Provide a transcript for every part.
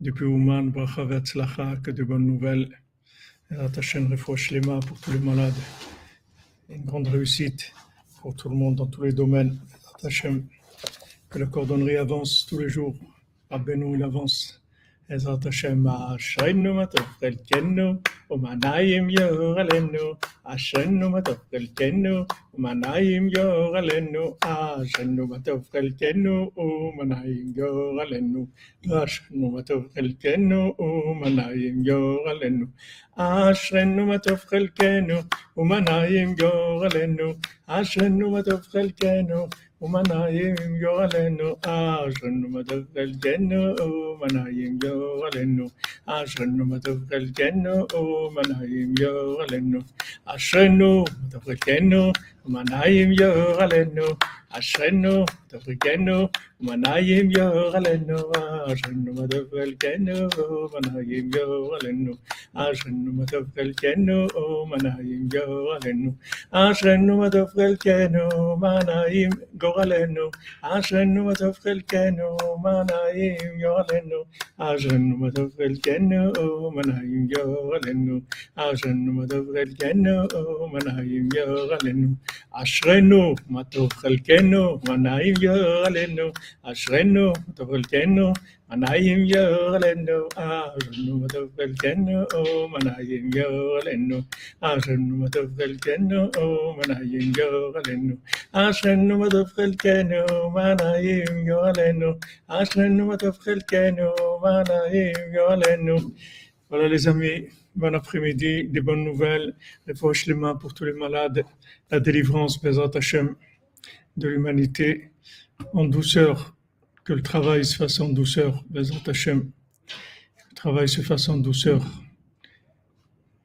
depuis Ouman, Bracha Vetzlacha, que de bonnes nouvelles. Hashem refouach Lema pour tous les malades. Une grande réussite pour tout le monde dans tous les domaines. Hashem, que la cordonnerie avance tous les jours. Abbenou, il avance. בעזרת השם אשרינו מה טוב חלקנו ומנעים יור עלינו. אשרינו מה טוב חלקנו ומנעים יור עלינו. אשרינו מה טוב חלקנו ומנעים יור עלינו. אשרינו מה טוב חלקנו ומנעים יור עלינו. אשרינו מה טוב חלקנו ומנעים יור עלינו. אשרינו מה טוב חלקנו ومنايم يغلنو عشان ما تبقى الجنة ومنايم يغلنو عشان ما تبقى الجنة ومنايم يغلنو عشان ما تبقى الجنة ומנעים יורלנו, אשרנו תפריקנו ומנעים יור עלינו, אשרנו מה טוב חלקנו, ומנעים יור עלינו, אשרנו מה טוב חלקנו, ומנעים יור עלינו, אשרנו מה טוב חלקנו, מנעים גורלנו, אשרנו מה טוב חלקנו, מנעים יור עלינו, אשרנו מה טוב חלקנו, מנעים יור עלינו, אשרנו מה טוב חלקנו, מנעים יור עלינו, אשרנו מה טוב חלקנו, מנעים יור עלינו, אשרינו, טוב חלקנו, מנעים יור עלינו, אשרינו, טוב חלקנו, מנעים יור עלינו, אשרינו, טוב חלקנו, מנעים יור עלינו, אשרינו, טוב חלקנו, מנעים יור עלינו, אשרינו, טוב חלקנו, מנעים יור עלינו. Voilà les amis, bon après-midi, des bonnes nouvelles, les poches les mains pour tous les malades, la délivrance, Bezat de l'humanité en douceur, que le travail se fasse en douceur, Hashem. le travail se fasse en douceur,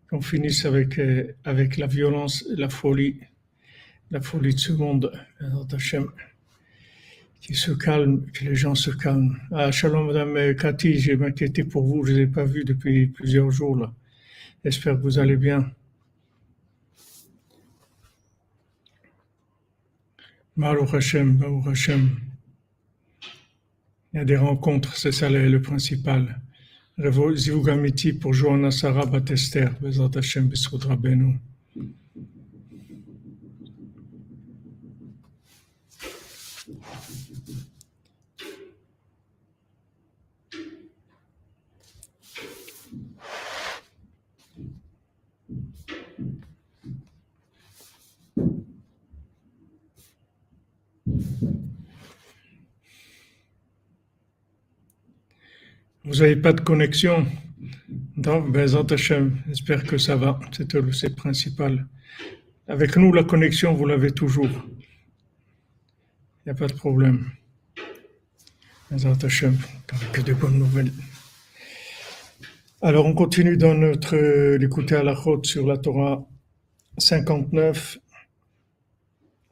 qu'on finisse avec, euh, la violence, la folie, la folie de ce monde, Hashem. qui se calme, que les gens se calment. Ah, shalom, Madame Cathy, j'ai m'inquiété pour vous, je ne vous ai pas vu depuis plusieurs jours là. J'espère que vous allez bien. Baruch Hashem, Baruch Hashem. Il y a des rencontres, c'est ça le, principal. Zivugamiti pour Johanna Sarah Batester, Bezat Hashem, Besrod Rabbeinu. Vous n'avez pas de connexion Donc, j'espère que ça va. C'est le principal. Avec nous, la connexion, vous l'avez toujours. Il n'y a pas de problème. que de bonnes nouvelles. Alors, on continue dans notre l'écouter à la chôte sur la Torah 59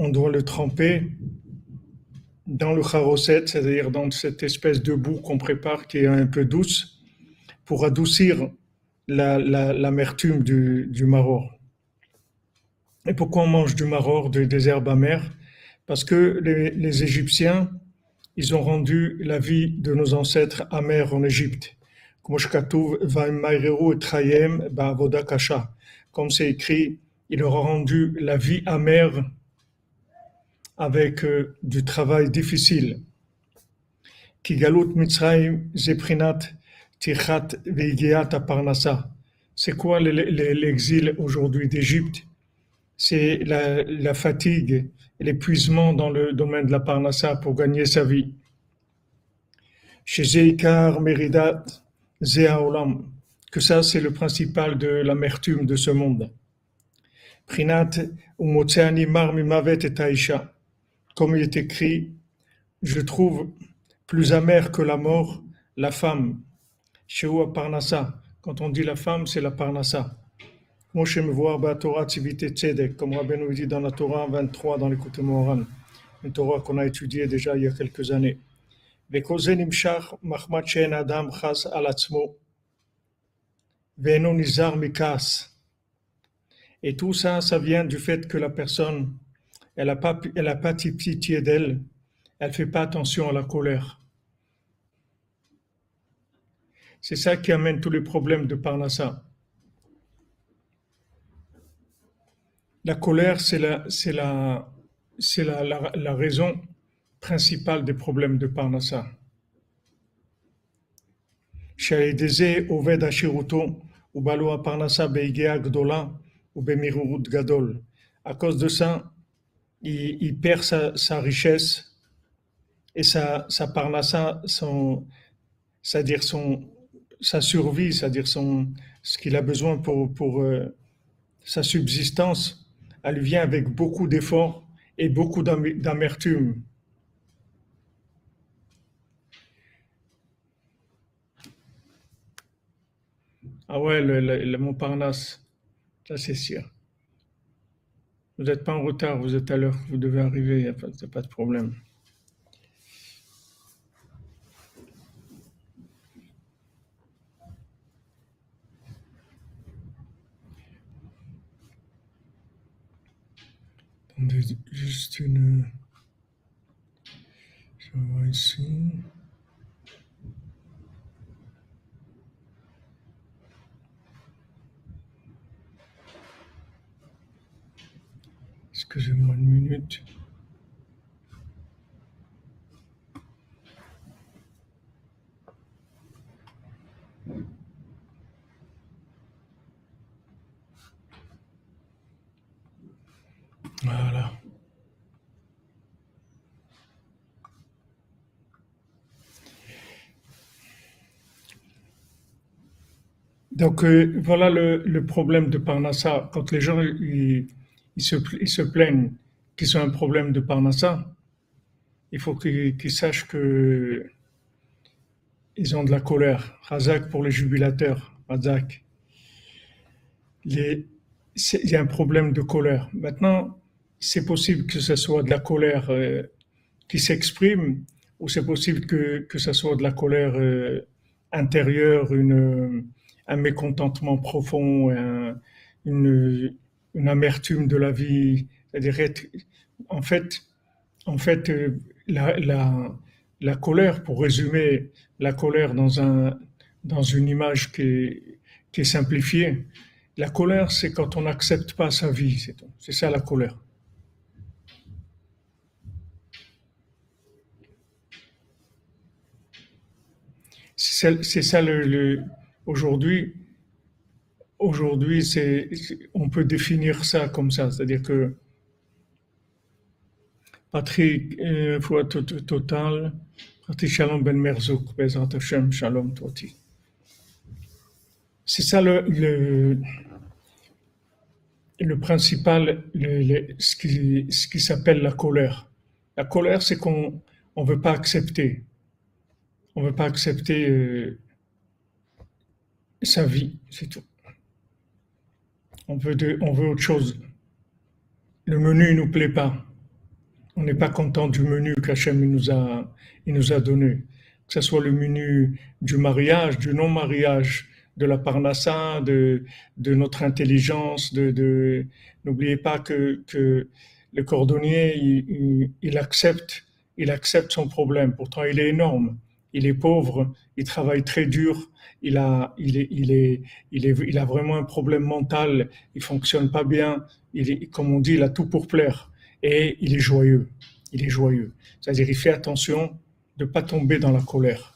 on doit le tremper dans le charoset, c'est-à-dire dans cette espèce de boue qu'on prépare qui est un peu douce, pour adoucir l'amertume la, du, du maror. Et pourquoi on mange du maror, des herbes amères? Parce que les, les, Égyptiens, ils ont rendu la vie de nos ancêtres amère en Égypte. Comme c'est écrit, il leur a rendu la vie amère avec euh, du travail difficile. C'est quoi l'exil aujourd'hui d'Égypte? C'est la, fatigue l'épuisement dans le domaine de la Parnassa pour gagner sa vie. Meridat que ça c'est le principal de l'amertume de ce monde. Prinat Umotseani Mar Mimavet et comme il est écrit, je trouve plus amer que la mort la femme. chez Shehu Parnassa. Quand on dit la femme, c'est la Parnassa. Moi, je me voir Torah Tzivite Tzedek, comme Rabbi nous dit dans la Torah 23, dans l'écoute Moran, une Torah qu'on a étudiée déjà il y a quelques années. Et tout ça, ça vient du fait que la personne elle n'a pas, elle pitié d'elle. Elle ne fait pas attention à la colère. C'est ça qui amène tous les problèmes de Parnassa. La colère, c'est la, raison principale des problèmes de Parnassa. Parnassa Gadol. À cause de ça, il, perd sa, richesse et sa, sa parnassa, son, c'est-à-dire sa survie, c'est-à-dire ce qu'il a besoin pour, pour euh, sa subsistance, elle vient avec beaucoup d'efforts et beaucoup d'am- d'amertume. Ah ouais, le, le, le Montparnasse, ça c'est sûr. Vous n'êtes pas en retard, vous êtes à l'heure, vous devez arriver, il n'y pas de problème. Attendez juste une... Je vois ici. Excusez-moi une minute. Voilà. Donc euh, voilà le, problème de Parnassa. Quand les gens ils, se, ils se plaignent qu'ils ont un problème de Parnassa, il faut qu'ils sachent que ils ont de la colère. Razak pour les jubilateurs. Razak. Il y a un problème de colère. Maintenant, c'est possible que ce soit de la colère euh, qui s'exprime ou c'est possible que, que ce soit de la colère euh, intérieure, une, un mécontentement profond, un- une, amertume de la vie. En fait, en fait euh, la, la, colère, pour résumer la colère dans, un, dans une image qui est, qui est simplifiée, la colère, c'est quand on n'accepte pas sa vie, c'est ça la colère. C'est ça, le- aujourd'hui. Aujourd'hui, c'est, on peut définir ça comme ça, c'est-à-dire que Patrick, euh, fois to- to- total, Patrick Shalom Ben Merzouk, Bezrat Hashem, Shalom Toti. C'est ça le, le, le principal, le- le- ce qui, ce qui s'appelle la colère. La colère, c'est qu'on on veut pas accepter, on veut pas accepter euh, sa vie, c'est tout. On veut, autre chose. Le menu ne nous plaît pas. On n'est pas content du menu qu'Hachem nous a, nous a donné. Que ce soit le menu du mariage, du non-mariage, de la parnassa, de, notre intelligence, n'oubliez pas que, le cordonnier, il accepte, il accepte son problème. Pourtant, il est énorme. Il est pauvre, il travaille très dur, il a, il est, il est, il est, il a vraiment un problème mental, il fonctionne pas bien, il comme on dit, il a tout pour plaire. Et il est joyeux. Il est joyeux. C'est-à-dire, il fait attention de pas tomber dans la colère.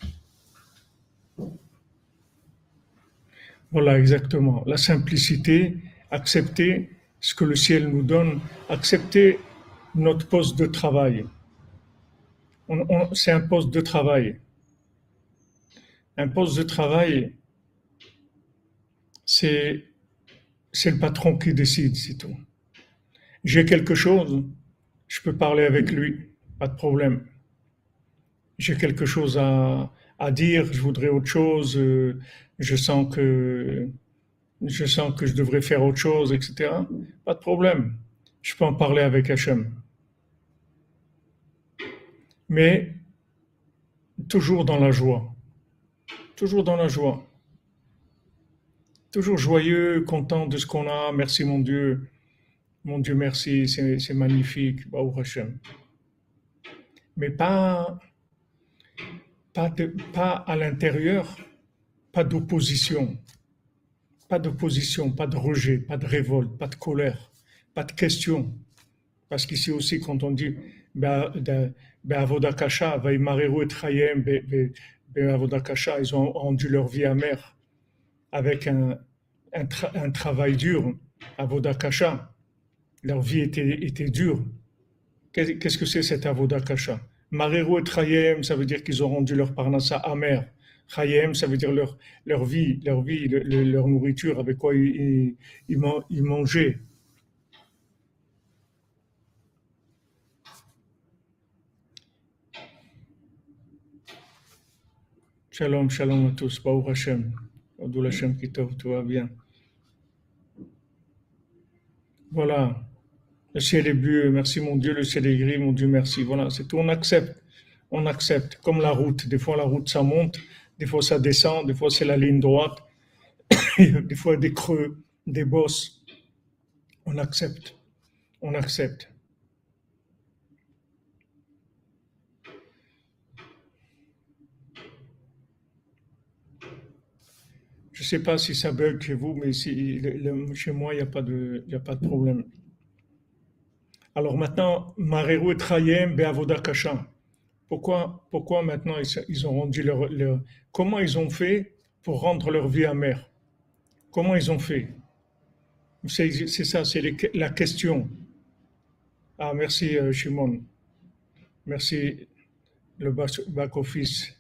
Voilà, exactement. La simplicité, accepter ce que le ciel nous donne, accepter notre poste de travail. C'est un poste de travail. Un poste de travail, c'est, le patron qui décide, c'est tout. J'ai quelque chose, je peux parler avec lui, pas de problème. J'ai quelque chose à, à dire je voudrais autre chose, euh, je sens que je sens que je devrais faire autre chose, etc. Pas de problème. Je peux en parler avec Hachem. Mais toujours dans la joie. Toujours dans la joie. Toujours joyeux, content de ce qu'on a. Merci mon Dieu. Mon Dieu, merci. C'est magnifique. Mais pas, pas, pas à l'intérieur, pas d'opposition. Pas d'opposition, pas de rejet, pas de révolte, pas de colère, pas de question. Parce qu'ici aussi, quand on dit Avoda et ils ont rendu leur vie amère avec un, un, travail dur, Avoda Kasha. Leur vie était, était dure. Qu'est-ce que c'est cet Avoda Kasha Marero et Trayem, ça veut dire qu'ils ont rendu leur parnassa amer. Chayem, ça veut dire leur, leur vie, leur vie, leur nourriture, avec quoi ils, ils, mangeaient. Shalom, shalom à tous. Baou Hashem. Abdul Hashem Kitov, tout va bien. Voilà. Le ciel est bleu, merci mon Dieu. Le ciel est gris, mon Dieu, merci. Voilà, c'est tout. On accepte. On accepte. Comme la route. Des fois, la route, ça monte. Des fois, ça descend, des fois, c'est la ligne droite, des fois, des creux, des bosses. On accepte. On accepte. Je ne sais pas si ça bug chez vous, mais chez moi, il n'y a, pas de, problème. Alors maintenant, Mareru et Trayem Beavoda. Pourquoi, pourquoi maintenant ils, ont rendu leur, Comment ils ont fait pour rendre leur vie amère? Comment ils ont fait? C'est ça, c'est la question. Ah, merci euh, Shimon. Merci le back-office.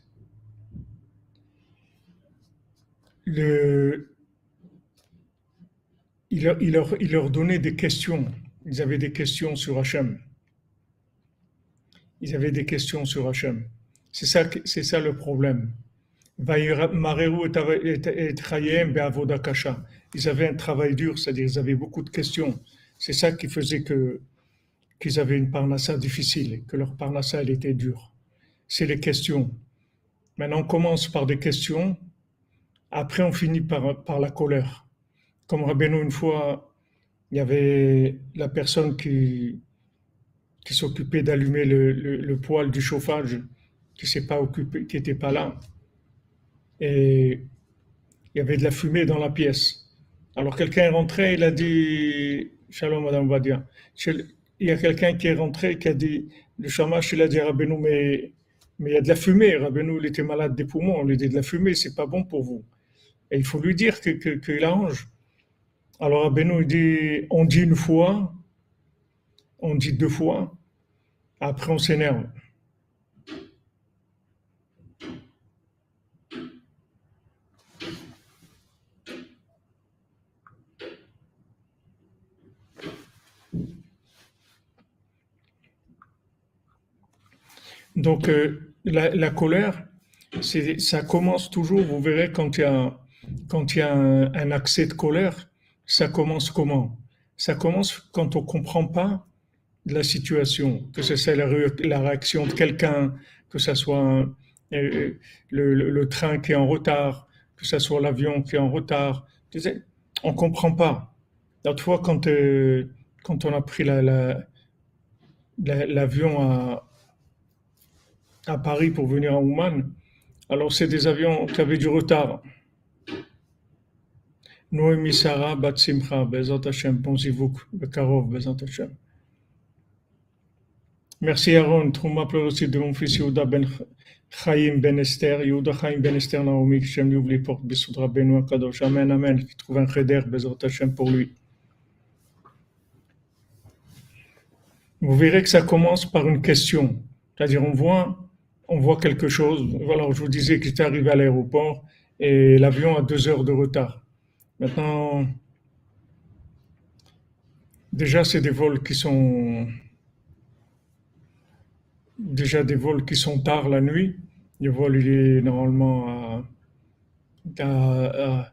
Le, il, leur, il, donnait des questions. Ils avaient des questions sur Hachem. Ils avaient des questions sur Hachem. C'est ça, le problème. Ils avaient un travail dur, c'est-à-dire ils avaient beaucoup de questions. C'est ça qui faisait qu'ils avaient une parnassa difficile, que leur parnassa était dure. C'est les questions. Maintenant, on commence par des questions, après on finit par, par la colère. Comme Rabbeinu, une fois, il y avait la personne qui, qui s'occupait d'allumer le, le, poêle du chauffage, qui s'est pas occupé, qui n'était pas là. Et il y avait de la fumée dans la pièce. Alors quelqu'un est rentré, il a dit, Shalom Madame Vadia. Il y a quelqu'un qui est rentré qui a dit, le chamash, il a dit Rabbeinu, mais, mais il y a de la fumée. Rabbeinu, il était malade des poumons. On lui dit de la fumée, c'est pas bon pour vous. Il faut lui dire que, que arrange. Alors il dit, on dit une fois, on dit deux fois, après on s'énerve. Donc euh, la, colère, ça commence toujours, vous verrez quand il y a, quand il y a un accès de colère, ça commence comment? Ça commence quand on ne comprend pas la situation, que ce soit la, réaction de quelqu'un, que ce soit euh, le, train qui est en retard, que ce soit l'avion qui est en retard. On ne comprend pas. L'autre fois, quand, euh, quand on a pris l'avion à, Paris pour venir à Ouman, alors c'est des avions qui avaient du retard. Noémie Sarah Batsimcha, Bezat Hashem, Bekarov, Bezat Hashem. Merci Aaron. Trouma aussi de mon fils Yehuda ben Chaim ben Esther. Yehuda Chaim ben Esther Naomi, que ouvre les portes. Besoudra Benoît Kadosh. Amen, Amen. Qui trouve un cheder, Bezot Hashem pour lui. Vous verrez que ça commence par une question. C'est-à-dire, on voit, on voit quelque chose. Voilà, je vous disais que j'étais arrivé à l'aéroport et l'avion a deux heures de retard. Maintenant, déjà, c'est des vols qui sont déjà des vols qui sont tard la nuit. Le vol, il est normalement à,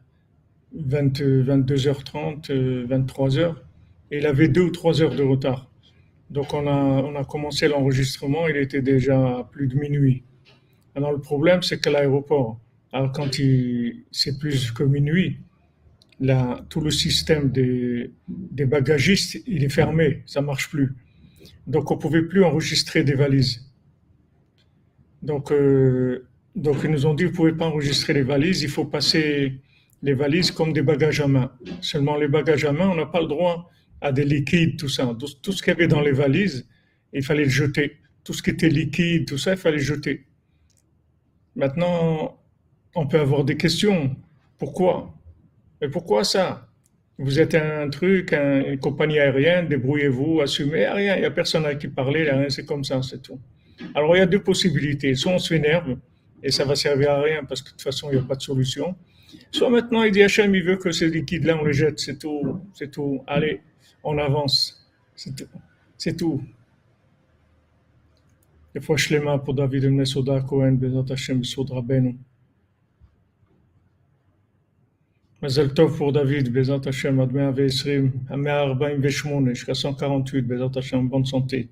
22h30, 23h. Euh, et il avait deux ou trois heures de retard. Donc on a, on a commencé l'enregistrement, il était déjà à plus de minuit. Alors le problème, c'est qu'à l'aéroport, quand c'est plus que minuit, là, tout le système des, bagagistes, il est fermé, ça marche plus. Donc on pouvait plus enregistrer des valises. Donc, euh, donc ils nous ont dit, vous pouvez pas enregistrer les valises, il faut passer les valises comme des bagages à main. Seulement les bagages à main, on n'a pas le droit à des liquides, tout ça. Tout, ce qu'il y avait dans les valises, il fallait le jeter. Tout ce qui était liquide, tout ça, il fallait le jeter. Maintenant, on peut avoir des questions. Pourquoi? Mais pourquoi ça? Vous êtes un truc, une compagnie aérienne, débrouillez-vous, assumez. Rien, il n'y a personne à qui parler, rien, c'est comme ça, c'est tout. Alors, il y a deux possibilités. Soit on s'énerve, et ça va servir à rien parce que de toute façon, il n'y a pas de solution. Soit maintenant, il dit Hachem, il veut que ces liquides-là, on les jette, c'est tout, c'est tout. Allez, on avance. C'est tout. C'est tout. fois, je mains pour David Mesoda Cohen, Bezat Hashem, Besod Rabbeinu. Mazel Tov pour David, Bezat Hashem, Ad 120, 148, jusqu'à 148, Bezat Hashem, bonne santé.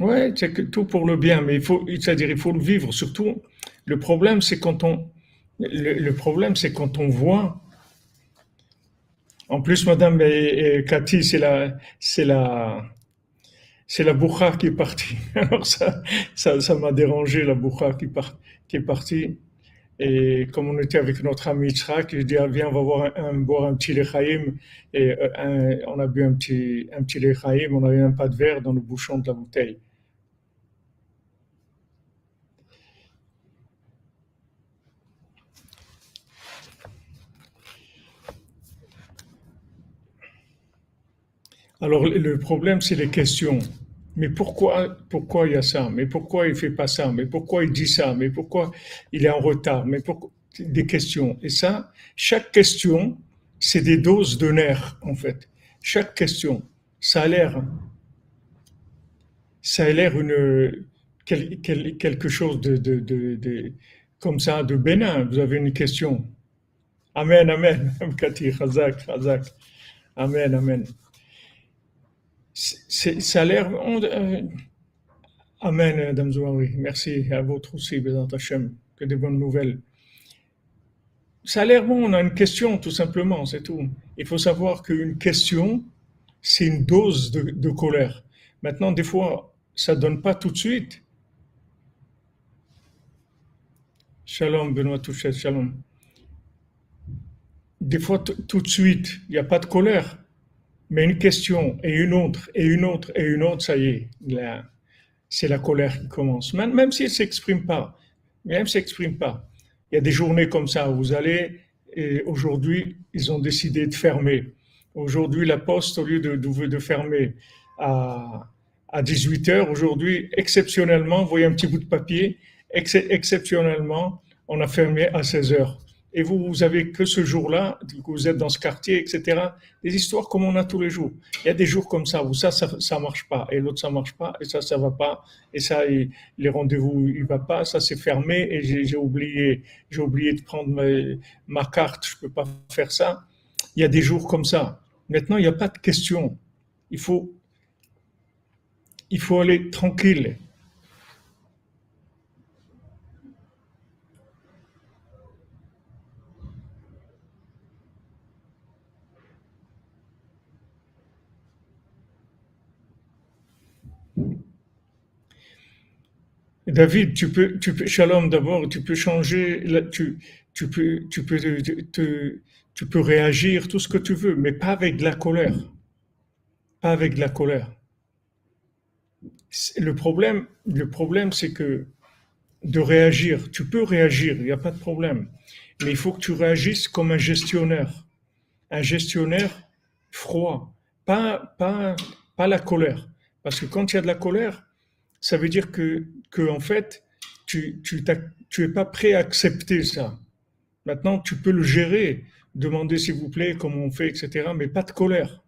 Ouais, c'est que tout pour le bien, mais il faut, c'est-à-dire, il faut le vivre. Surtout, le problème, c'est quand on, le, problème, c'est quand on voit. En plus, Madame et, Cathy, c'est la, c'est la, c'est la boucha qui est partie. Alors ça, ça, m'a dérangé la boucha qui, est partie. Et comme on était avec notre ami Yitzhak, je dis ah, viens, on va voir un, boire un petit lechaim. Et euh, on a bu un petit, un petit lechaim, on avait même pas de verre dans le bouchon de la bouteille. Alors le problème, c'est les questions. Mais pourquoi, pourquoi il y a ça? Mais pourquoi il fait pas ça? Mais pourquoi il dit ça? Mais pourquoi il est en retard? Mais Des questions. Et ça, chaque question, c'est des doses de nerfs en fait. Chaque question, ça a l'air, ça a l'air une quelque chose de, de, de, comme ça de bénin. Vous avez une question. Amen, amen. Amen, amen ça a l'air. Euh, amen, Madame Zouari. Merci à votre aussi, Bézant Hachem. Que des bonnes nouvelles. Ça a l'air bon, on a une question, tout simplement, c'est tout. Il faut savoir qu'une question, c'est une dose de, colère. Maintenant, des fois, ça ne donne pas tout de suite. Shalom, Benoît Touchet, shalom. Des fois, tout de suite, il n'y a pas de colère. Mais une question et une autre et une autre et une autre, ça y est, c'est la colère qui commence. Même, même si elle s'exprime pas, même s'exprime pas. Il y a des journées comme ça vous allez, et aujourd'hui, ils ont décidé de fermer. Aujourd'hui, la poste, au lieu de, fermer à, à 18 heures, aujourd'hui, exceptionnellement, vous voyez un petit bout de papier, exceptionnellement, on a fermé à 16 heures et vous, vous avez que ce jour-là, que vous êtes dans ce quartier, etc. Des histoires comme on a tous les jours. Il y a des jours comme ça où ça, ça, ça marche pas, et l'autre ça marche pas, et ça, ça va pas, et ça, les rendez-vous, il va pas, ça c'est fermé, et j'ai oublié, j'ai oublié de prendre ma, ma, carte, je peux pas faire ça. Il y a des jours comme ça. Maintenant, il n'y a pas de question. Il faut, il faut aller tranquille. David, tu peux, tu peux, Shalom d'abord, tu peux changer, tu, peux, tu peux, tu peux réagir tout ce que tu veux, mais pas avec de la colère. Pas avec de la colère. Le problème, le problème, c'est que de réagir, tu peux réagir, il n'y a pas de problème, mais il faut que tu réagisses comme un gestionnaire, un gestionnaire froid, pas, pas, pas la colère, parce que quand il y a de la colère, ça veut dire que, que en fait, tu n'es tu pas prêt à accepter ça. Maintenant, tu peux le gérer, demander s'il vous plaît comment on fait, etc., mais pas de colère.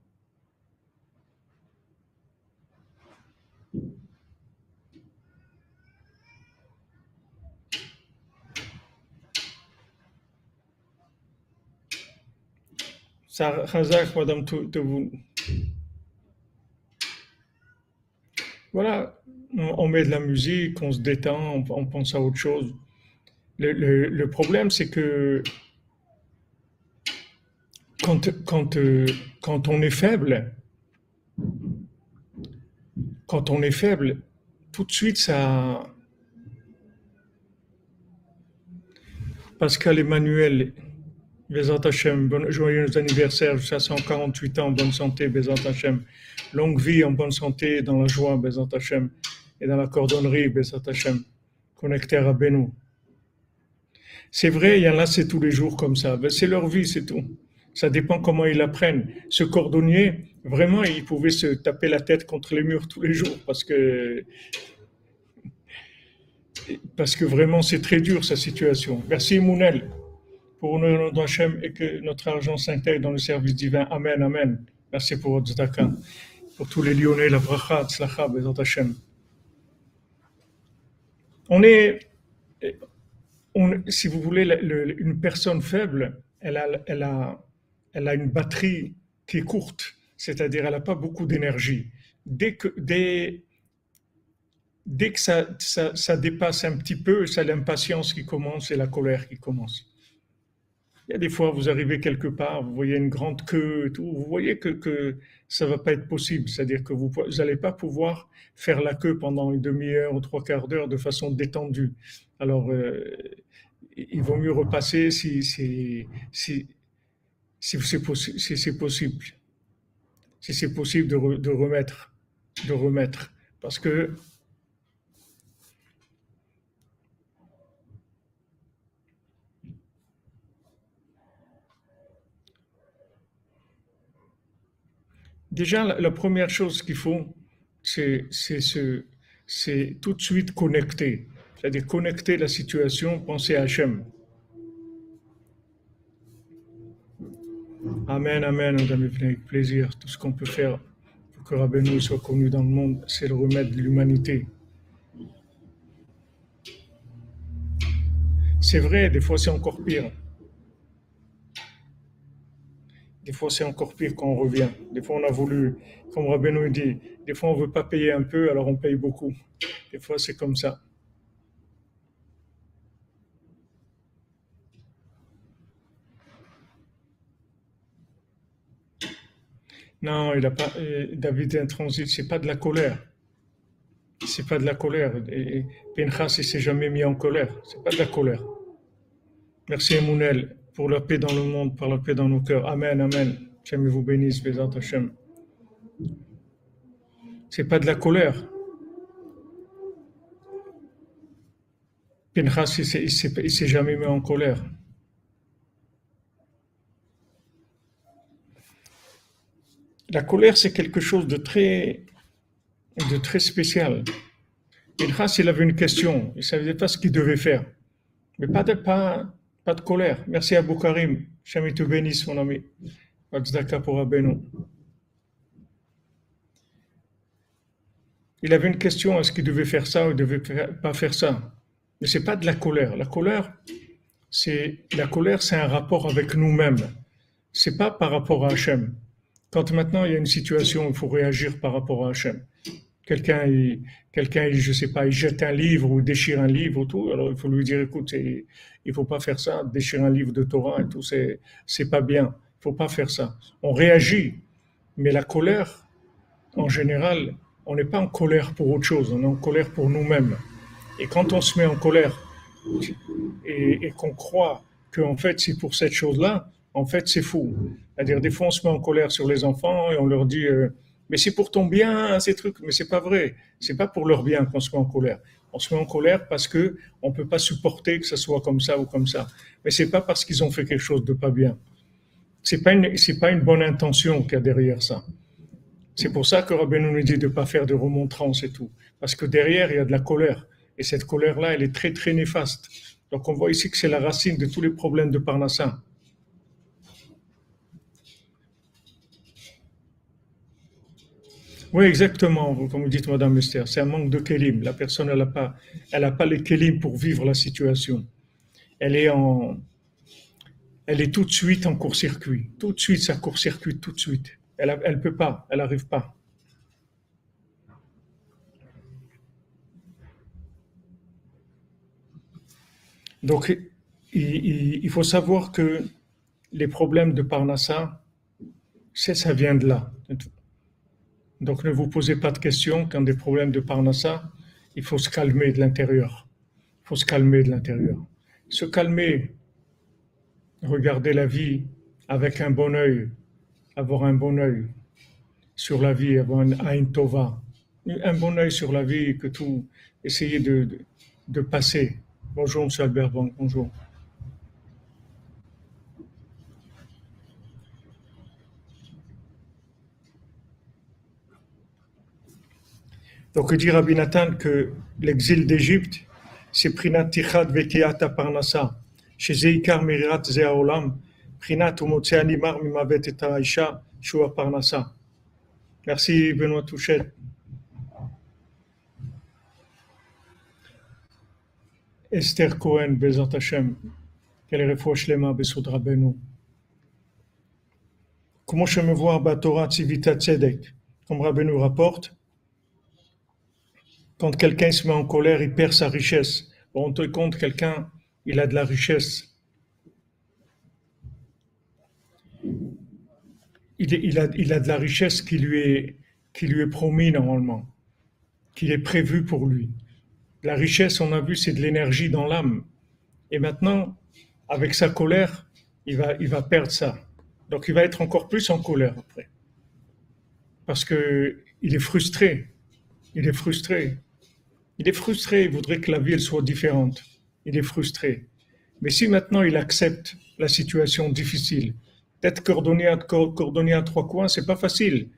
Madame Voilà, on met de la musique, on se détend, on, pense à autre chose. Le, problème, c'est que quand, quand, on est faible, quand on est faible, tout de suite, ça. Pascal Emmanuel, Bézant Hachem, joyeux anniversaire, jusqu'à 148 ans, bonne santé, Bézant Hachem. Longue vie en bonne santé, dans la joie, Bézant Hachem. Et dans la cordonnerie, Bézant Hachem. Connecté à Benou. C'est vrai, il y en a, c'est tous les jours comme ça. Ben, c'est leur vie, c'est tout. Ça dépend comment ils apprennent. Ce cordonnier, vraiment, il pouvait se taper la tête contre les murs tous les jours parce que, parce que vraiment, c'est très dur sa situation. Merci, Mounel pour notre Hachem et que notre argent s'intègre dans le service divin. Amen, Amen. Merci pour votre. Pour tous les Lyonnais, la bracha, tzlacha, bezat. On est, si vous voulez, une personne faible, elle a, elle, a, elle a une batterie qui est courte, c'est-à-dire elle n'a pas beaucoup d'énergie. Dès que, dès, dès que ça, ça dépasse un petit peu, c'est l'impatience qui commence et la colère qui commence. Il y a des fois, vous arrivez quelque part, vous voyez une grande queue et tout, vous voyez que, que ça va pas être possible. C'est-à-dire que vous n'allez pas pouvoir faire la queue pendant une demi-heure ou trois quarts d'heure de façon détendue. Alors, euh, il vaut mieux repasser. Si c'est possible, si c'est possible de, de remettre, de remettre. Parce que Déjà, la, première chose qu'il faut, c'est tout de suite connecter. C'est-à-dire connecter la situation, penser à Hachem. Amen, amen, avec plaisir. Tout ce qu'on peut faire pour que Rabbeinu soit connu dans le monde, c'est le remède de l'humanité. C'est vrai, des fois c'est encore pire. Des fois, c'est encore pire quand on revient. Des fois, on a voulu, comme Rabbeinu dit, des fois, on ne veut pas payer un peu, alors on paye beaucoup. Des fois, c'est comme ça. Non, il a pas, euh, David est un transit, c'est pas de la colère. C'est pas de la colère. Et Pinchas, il s'est jamais mis en colère. C'est pas de la colère. Merci, Emounel pour la paix dans le monde, par la paix dans nos cœurs. Amen, Amen. Hachem vous bénisse, Bézat Hachem. C'est pas de la colère. Pinchas, il s'est jamais mis en colère. La colère, c'est quelque chose de très, de très spécial. Pinchas, il avait une question. Il ne savait pas ce qu'il devait faire. Mais pas de, pas, pas de colère. Merci à Boukarim. Jamais te bénisse, mon ami. pour Il avait une question est-ce qu'il devait faire ça ou il ne devait pas faire ça? Mais ce n'est pas de la colère. La colère, c'est la colère, c'est un rapport avec nous-mêmes. C'est pas par rapport à Hachem. Quand maintenant il y a une situation il faut réagir par rapport à Hachem, quelqu'un, quelqu'un, je sais pas, il jette un livre ou déchire un livre ou tout, alors il faut lui dire, écoute, il faut pas faire ça, déchirer un livre de Torah et tout, c'est, c'est pas bien. Il faut pas faire ça. On réagit, mais la colère, en général, on n'est pas en colère pour autre chose, on est en colère pour nous-mêmes. Et quand on se met en colère et, qu'on croit que en fait c'est pour cette chose-là, en fait c'est fou. C'est-à-dire des fois on se met en colère sur les enfants et on leur dit euh, mais c'est pour ton bien ces trucs, mais c'est pas vrai. C'est pas pour leur bien qu'on se met en colère on se met en colère parce que on peut pas supporter que ça soit comme ça ou comme ça. Mais c'est pas parce qu'ils ont fait quelque chose de pas bien. C'est pas une, c'est pas une bonne intention qu'il y a derrière ça. C'est pour ça que Rabbi nous dit de pas faire de remontrance et tout. Parce que derrière, il y a de la colère. Et cette colère-là, elle est très, très néfaste. Donc on voit ici que c'est la racine de tous les problèmes de Parnassin. Oui, exactement, comme vous dites, Madame Esther. C'est un manque de kélim. La personne, elle n'a pas, elle pas les kélim pour vivre la situation. Elle est en, elle est tout de suite en court-circuit. Tout de suite, ça court-circuit tout de suite. Elle ne peut pas, elle n'arrive pas. Donc, il, faut savoir que les problèmes de Parnassa, ça vient de là. Donc, ne vous posez pas de questions quand des problèmes de Parnassa, il faut se calmer de l'intérieur. Il faut se calmer de l'intérieur. Se calmer, regarder la vie avec un bon œil, avoir un bon œil sur la vie, avoir un, tova, un bon œil sur la vie, que tout, essayer de, passer Bonjour, M. Albert bonjour. Donc, il dit Rabbi Nathan que l'exil d'Égypte, c'est Prinat Tichad Vekiata Parnasa, chez Zeikar Mirirat Zeaolam, Prinat Umotseanimar Mimavet et Aisha, Shua Parnasa. Merci Benoît Touchet. Esther Cohen, Bezat Hashem, qu'elle refouche les mains, Besod Rabbeinu. Comment je me vois Torah Tzivita Tzedek, comme Rabbeinu rapporte, quand quelqu'un se met en colère, il perd sa richesse. Bon, on te compte, quelqu'un, il a de la richesse. Il, a, de la richesse qui lui est, qui lui est promis normalement, qui est prévu pour lui. La richesse, on a vu, c'est de l'énergie dans l'âme. Et maintenant, avec sa colère, il va, il va perdre ça. Donc il va être encore plus en colère après. Parce que il est frustré. Il est frustré. Il est frustré, il voudrait que la vie soit différente. Il est frustré. Mais si maintenant il accepte la situation difficile, d'être coordonné à, trois coins, c'est pas facile.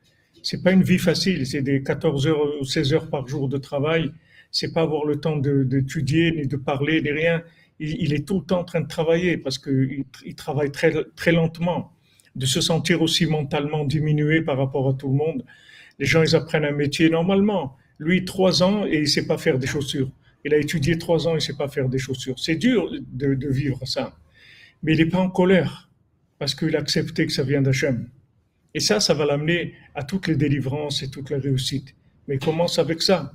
C'est pas une vie facile. C'est des 14 heures ou 16 heures par jour de travail c'est pas avoir le temps d'étudier, ni de parler, ni rien. Il, est tout le temps en train de travailler parce qu'il il travaille très, très lentement. De se sentir aussi mentalement diminué par rapport à tout le monde. Les gens, ils apprennent un métier normalement. Lui, trois ans et il sait pas faire des chaussures. Il a étudié trois ans et il sait pas faire des chaussures. C'est dur de, vivre ça. Mais il n'est pas en colère parce qu'il a accepté que ça vient d'Hachem. Et ça, ça va l'amener à toutes les délivrances et toutes les réussites. Mais il commence avec ça.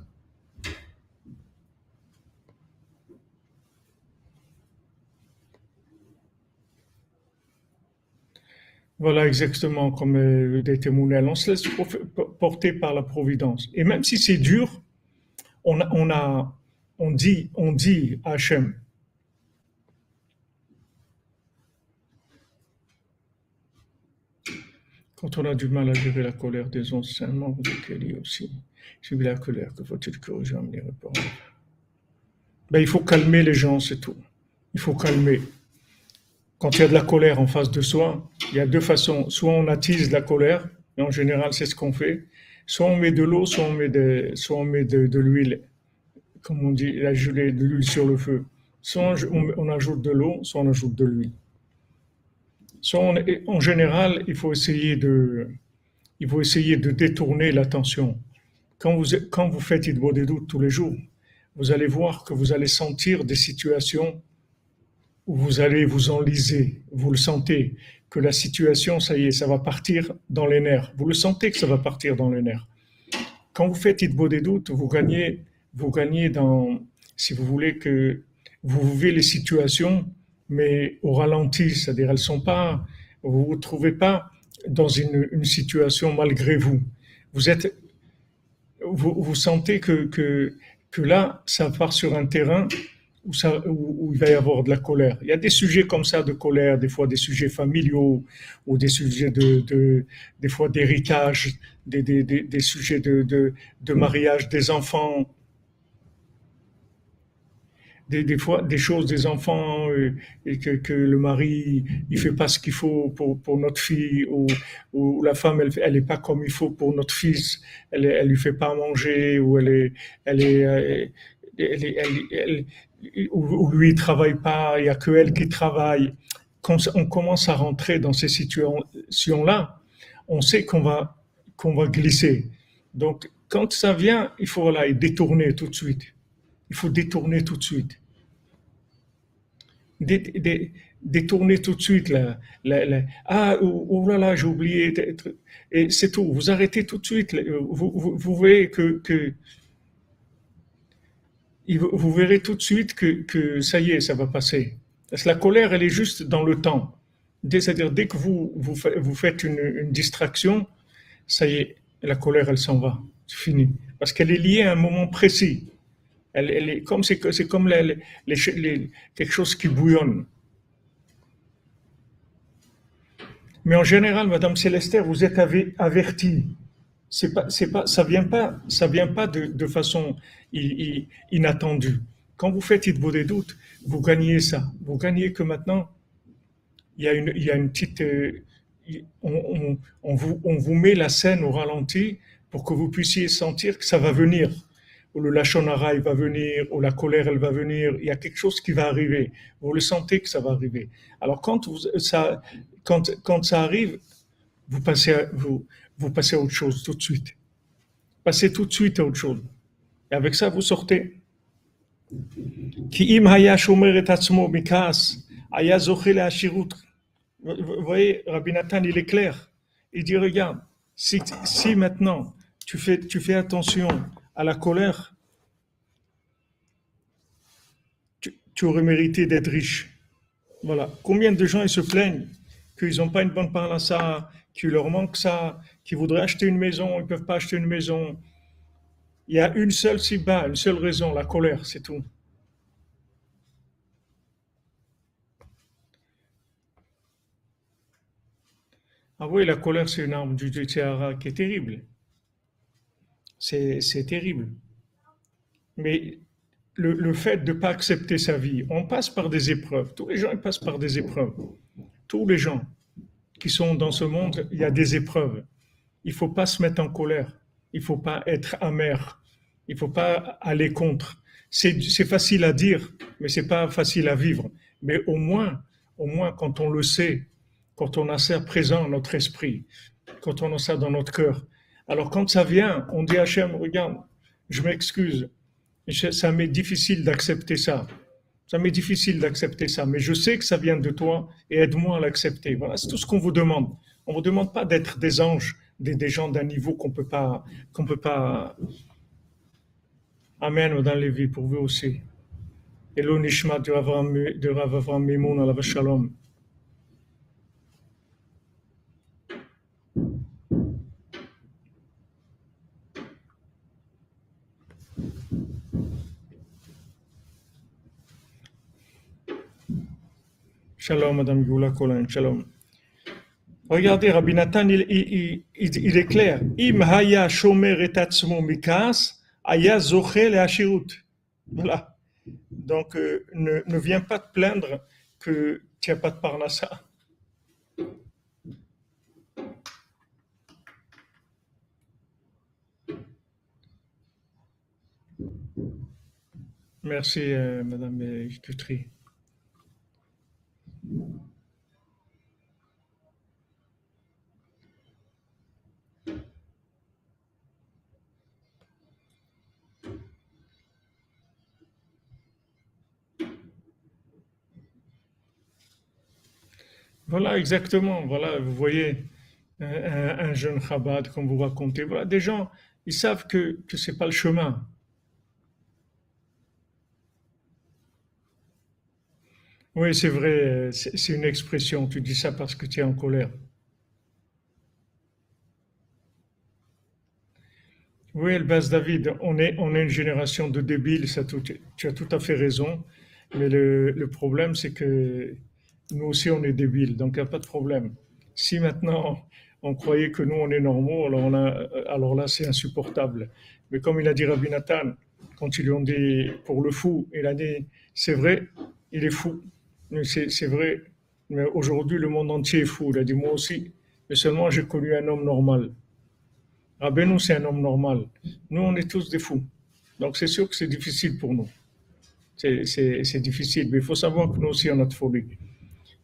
Voilà exactement comme des témoignages. On se laisse porter par la providence. Et même si c'est dur, on dit, on dit à Hachem. Quand on a du mal à gérer la colère des enseignements, vous êtes aussi. J'ai vu la colère, que faut-il corriger en ben, Il faut calmer les gens, c'est tout. Il faut calmer quand il y a de la colère en face de soi, il y a deux façons. Soit on attise la colère, et en général c'est ce qu'on fait. Soit on met de l'eau, soit on met de, soit on met de, l'huile, comme on dit, la gelée, de l'huile sur le feu. Soit on, ajoute de l'eau, soit on ajoute de l'huile. Soit en général, il faut essayer de, il faut essayer de détourner l'attention. Quand vous, quand vous faites Idbo des doutes tous les jours, vous allez voir que vous allez sentir des situations vous allez vous enliser, vous le sentez, que la situation, ça y est, ça va partir dans les nerfs. Vous le sentez que ça va partir dans les nerfs. Quand vous faites Itbo des doutes, vous gagnez, vous gagnez dans, si vous voulez, que vous vivez les situations, mais au ralenti, c'est-à-dire elles sont pas, vous vous trouvez pas dans une, une situation malgré vous. Vous êtes, vous, vous sentez que, que, que là, ça part sur un terrain où, il va y avoir de la colère. Il y a des sujets comme ça de colère, des fois des sujets familiaux ou des sujets de, de des fois d'héritage, des, des, des, sujets de, de, de, mariage des enfants, des, des, fois des choses des enfants euh, et que, que, le mari il fait pas ce qu'il faut pour, pour notre fille ou, ou la femme elle elle est pas comme il faut pour notre fils elle elle lui fait pas manger ou elle est elle est euh, elle, elle, elle, où, lui il travaille pas, il y a que elle qui travaille. Quand on commence à rentrer dans ces situations-là, on sait qu'on va qu'on va glisser. Donc quand ça vient, il faut voilà, détourner tout de suite. Il faut détourner tout de suite. détourner tout de suite. Là, ah, oh, là là, j'ai oublié. Et c'est tout. Vous arrêtez tout de suite. Vous, vous, voyez que, que vous verrez tout de suite que, ça y est, ça va passer. Parce que la colère, elle est juste dans le temps. C'est-à-dire, dès que vous, vous, faites une, distraction, ça y est, la colère, elle s'en va. C'est fini. Parce qu'elle est liée à un moment précis. Elle, est comme, c'est, comme quelque chose qui bouillonne. Mais en général, Madame Célestère, vous êtes avertie. C'est pas, c'est pas, ça vient pas, ça vient pas de façon inattendue. Quand vous faites It des doutes, vous gagnez ça. Vous gagnez que maintenant, il y a une, il y a une petite, euh, on, vous, on vous met la scène au ralenti pour que vous puissiez sentir que ça va venir. Ou le lachonara, il va venir, ou la colère, elle va venir. Il y a quelque chose qui va arriver. Vous le sentez que ça va arriver. Alors quand ça, quand, quand ça arrive, vous passez, à, vous, vous passez à autre chose tout de suite. Passez tout de suite à autre chose. Et avec ça, vous sortez. Vous voyez, Rabbi Nathan, il est clair. Il dit, regarde, si, maintenant tu fais, tu fais attention à la colère, tu, aurais mérité d'être riche. Voilà. Combien de gens ils se plaignent qu'ils n'ont pas une bonne part à ça, qu'il leur manque ça, qu'ils voudraient acheter une maison, ils ne peuvent pas acheter une maison. Il y a une seule si bas, une seule raison, la colère, c'est tout. Ah oui, la colère, c'est une arme du Tchara qui est terrible. C'est terrible. Mais le, fait de ne pas accepter sa vie, on passe par des épreuves. Tous les gens passent par des épreuves. Tous les gens qui sont dans ce monde, il y a des épreuves. Il ne faut pas se mettre en colère. Il ne faut pas être amer. Il ne faut pas aller contre. C'est facile à dire, mais c'est pas facile à vivre. Mais au moins, au moins quand on le sait, quand on a ça présent dans notre esprit, quand on a ça dans notre cœur. Alors quand ça vient, on dit à Hachem, regarde, je m'excuse, ça m'est difficile d'accepter ça. Ça m'est difficile d'accepter ça, mais je sais que ça vient de toi et aide-moi à l'accepter. Voilà, c'est tout ce qu'on vous demande. On vous demande pas d'être des anges, des, gens d'un niveau qu'on peut pas, peut pas. Amen les vies pour vous aussi. Et l'onishma de Rav Avram Mimoun à la Shalom. Shalom, Madame Gula Colin, shalom. Regardez, Rabbi Nathan, il, il, il, il est clair. Im haya shomer etatzmo mikas, haya zochel et hashirut. Voilà. Donc, euh, ne, ne viens pas te plaindre que tu n'as pas de parnassa. Merci, euh, Madame Cutry. Voilà, exactement. Voilà, vous voyez un, jeune Chabad, comme vous racontez. Voilà, des gens, ils savent que, ce n'est pas le chemin. Oui, c'est vrai, c'est une expression. Tu dis ça parce que tu es en colère. Oui, Elbaz David, on est, on est une génération de débiles, ça, tu as tout à fait raison. Mais le, le problème, c'est que nous aussi, on est débiles, donc il n'y a pas de problème. Si maintenant on croyait que nous, on est normaux, a, alors là, c'est insupportable. Mais comme il a dit Rabbi Nathan, quand ils lui ont dit pour le fou, il a dit c'est vrai, il est fou. C'est vrai, mais aujourd'hui, le monde entier est fou. Il a dit moi aussi, mais seulement j'ai connu un homme normal. nous, c'est un homme normal. Nous, on est tous des fous. Donc, c'est sûr que c'est difficile pour nous. C'est difficile, mais il faut savoir que nous aussi, on a de folie.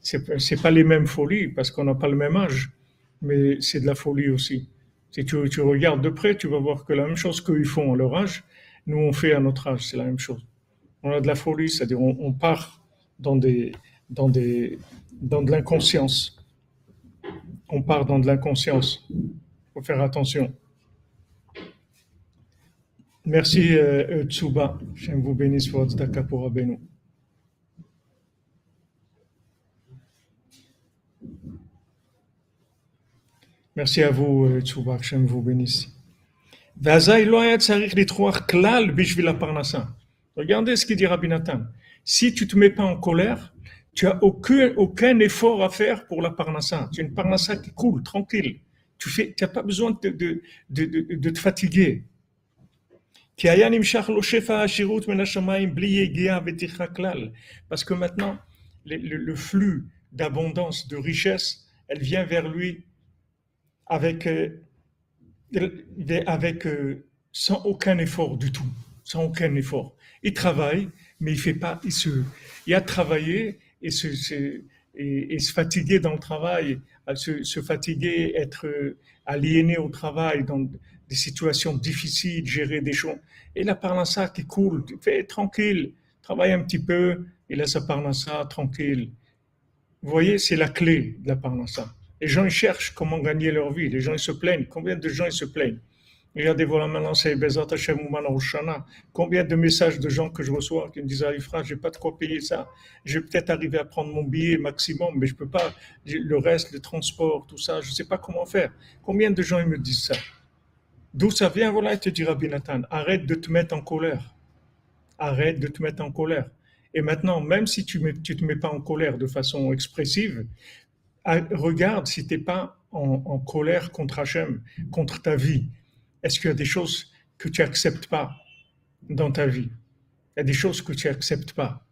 C'est pas les mêmes folies parce qu'on n'a pas le même âge, mais c'est de la folie aussi. Si tu, regardes de près, tu vas voir que la même chose qu'ils font à leur âge, nous on fait à notre âge, c'est la même chose. On a de la folie, c'est-à-dire on, part dans, des, dans, des, dans de l'inconscience. On part dans de l'inconscience. Il faut faire attention. Merci euh, Tsuba. Je vous bénisse pour pour Abeno. Merci à vous, euh, Tsuba. Vous bénisse. Regardez ce qu'il dit Rabbi Nathan. Si tu te mets pas en colère, tu n'as aucun, effort à faire pour la parnassa. Tu as une parnassa qui coule, tranquille. Tu n'as pas besoin de, te fatiguer. Parce que maintenant, le flux d'abondance, de richesse, elle vient vers lui avec euh, avec, euh, sans aucun effort du tout, sans aucun effort. Il travaille, mais il fait pas, il se, il a travaillé et se, et, se fatiguer dans le travail, se, se, fatiguer, être aliéné au travail, dans des situations difficiles, gérer des choses. Et la parnassa qui coule, fait tranquille, travaille un petit peu, il a sa parnassa tranquille. Vous voyez, c'est la clé de la parnassa. Les gens cherchent comment gagner leur vie. Les gens se plaignent. Combien de gens se plaignent? Regardez, voilà maintenant, c'est Bezat Hashem. Combien de messages de gens que je reçois qui me disent Ah, je n'ai pas de quoi payer ça. Je vais peut-être arriver à prendre mon billet maximum, mais je ne peux pas. Le reste, le transport, tout ça, je ne sais pas comment faire. Combien de gens ils me disent ça? D'où ça vient? Voilà, il te dit Rabbi Nathan arrête de te mettre en colère. Arrête de te mettre en colère. Et maintenant, même si tu ne te mets pas en colère de façon expressive, regarde si tu n'es pas en, colère contre Hachem, contre ta vie. Est-ce qu'il y a des choses que tu n'acceptes pas dans ta vie? Il y a des choses que tu n'acceptes pas.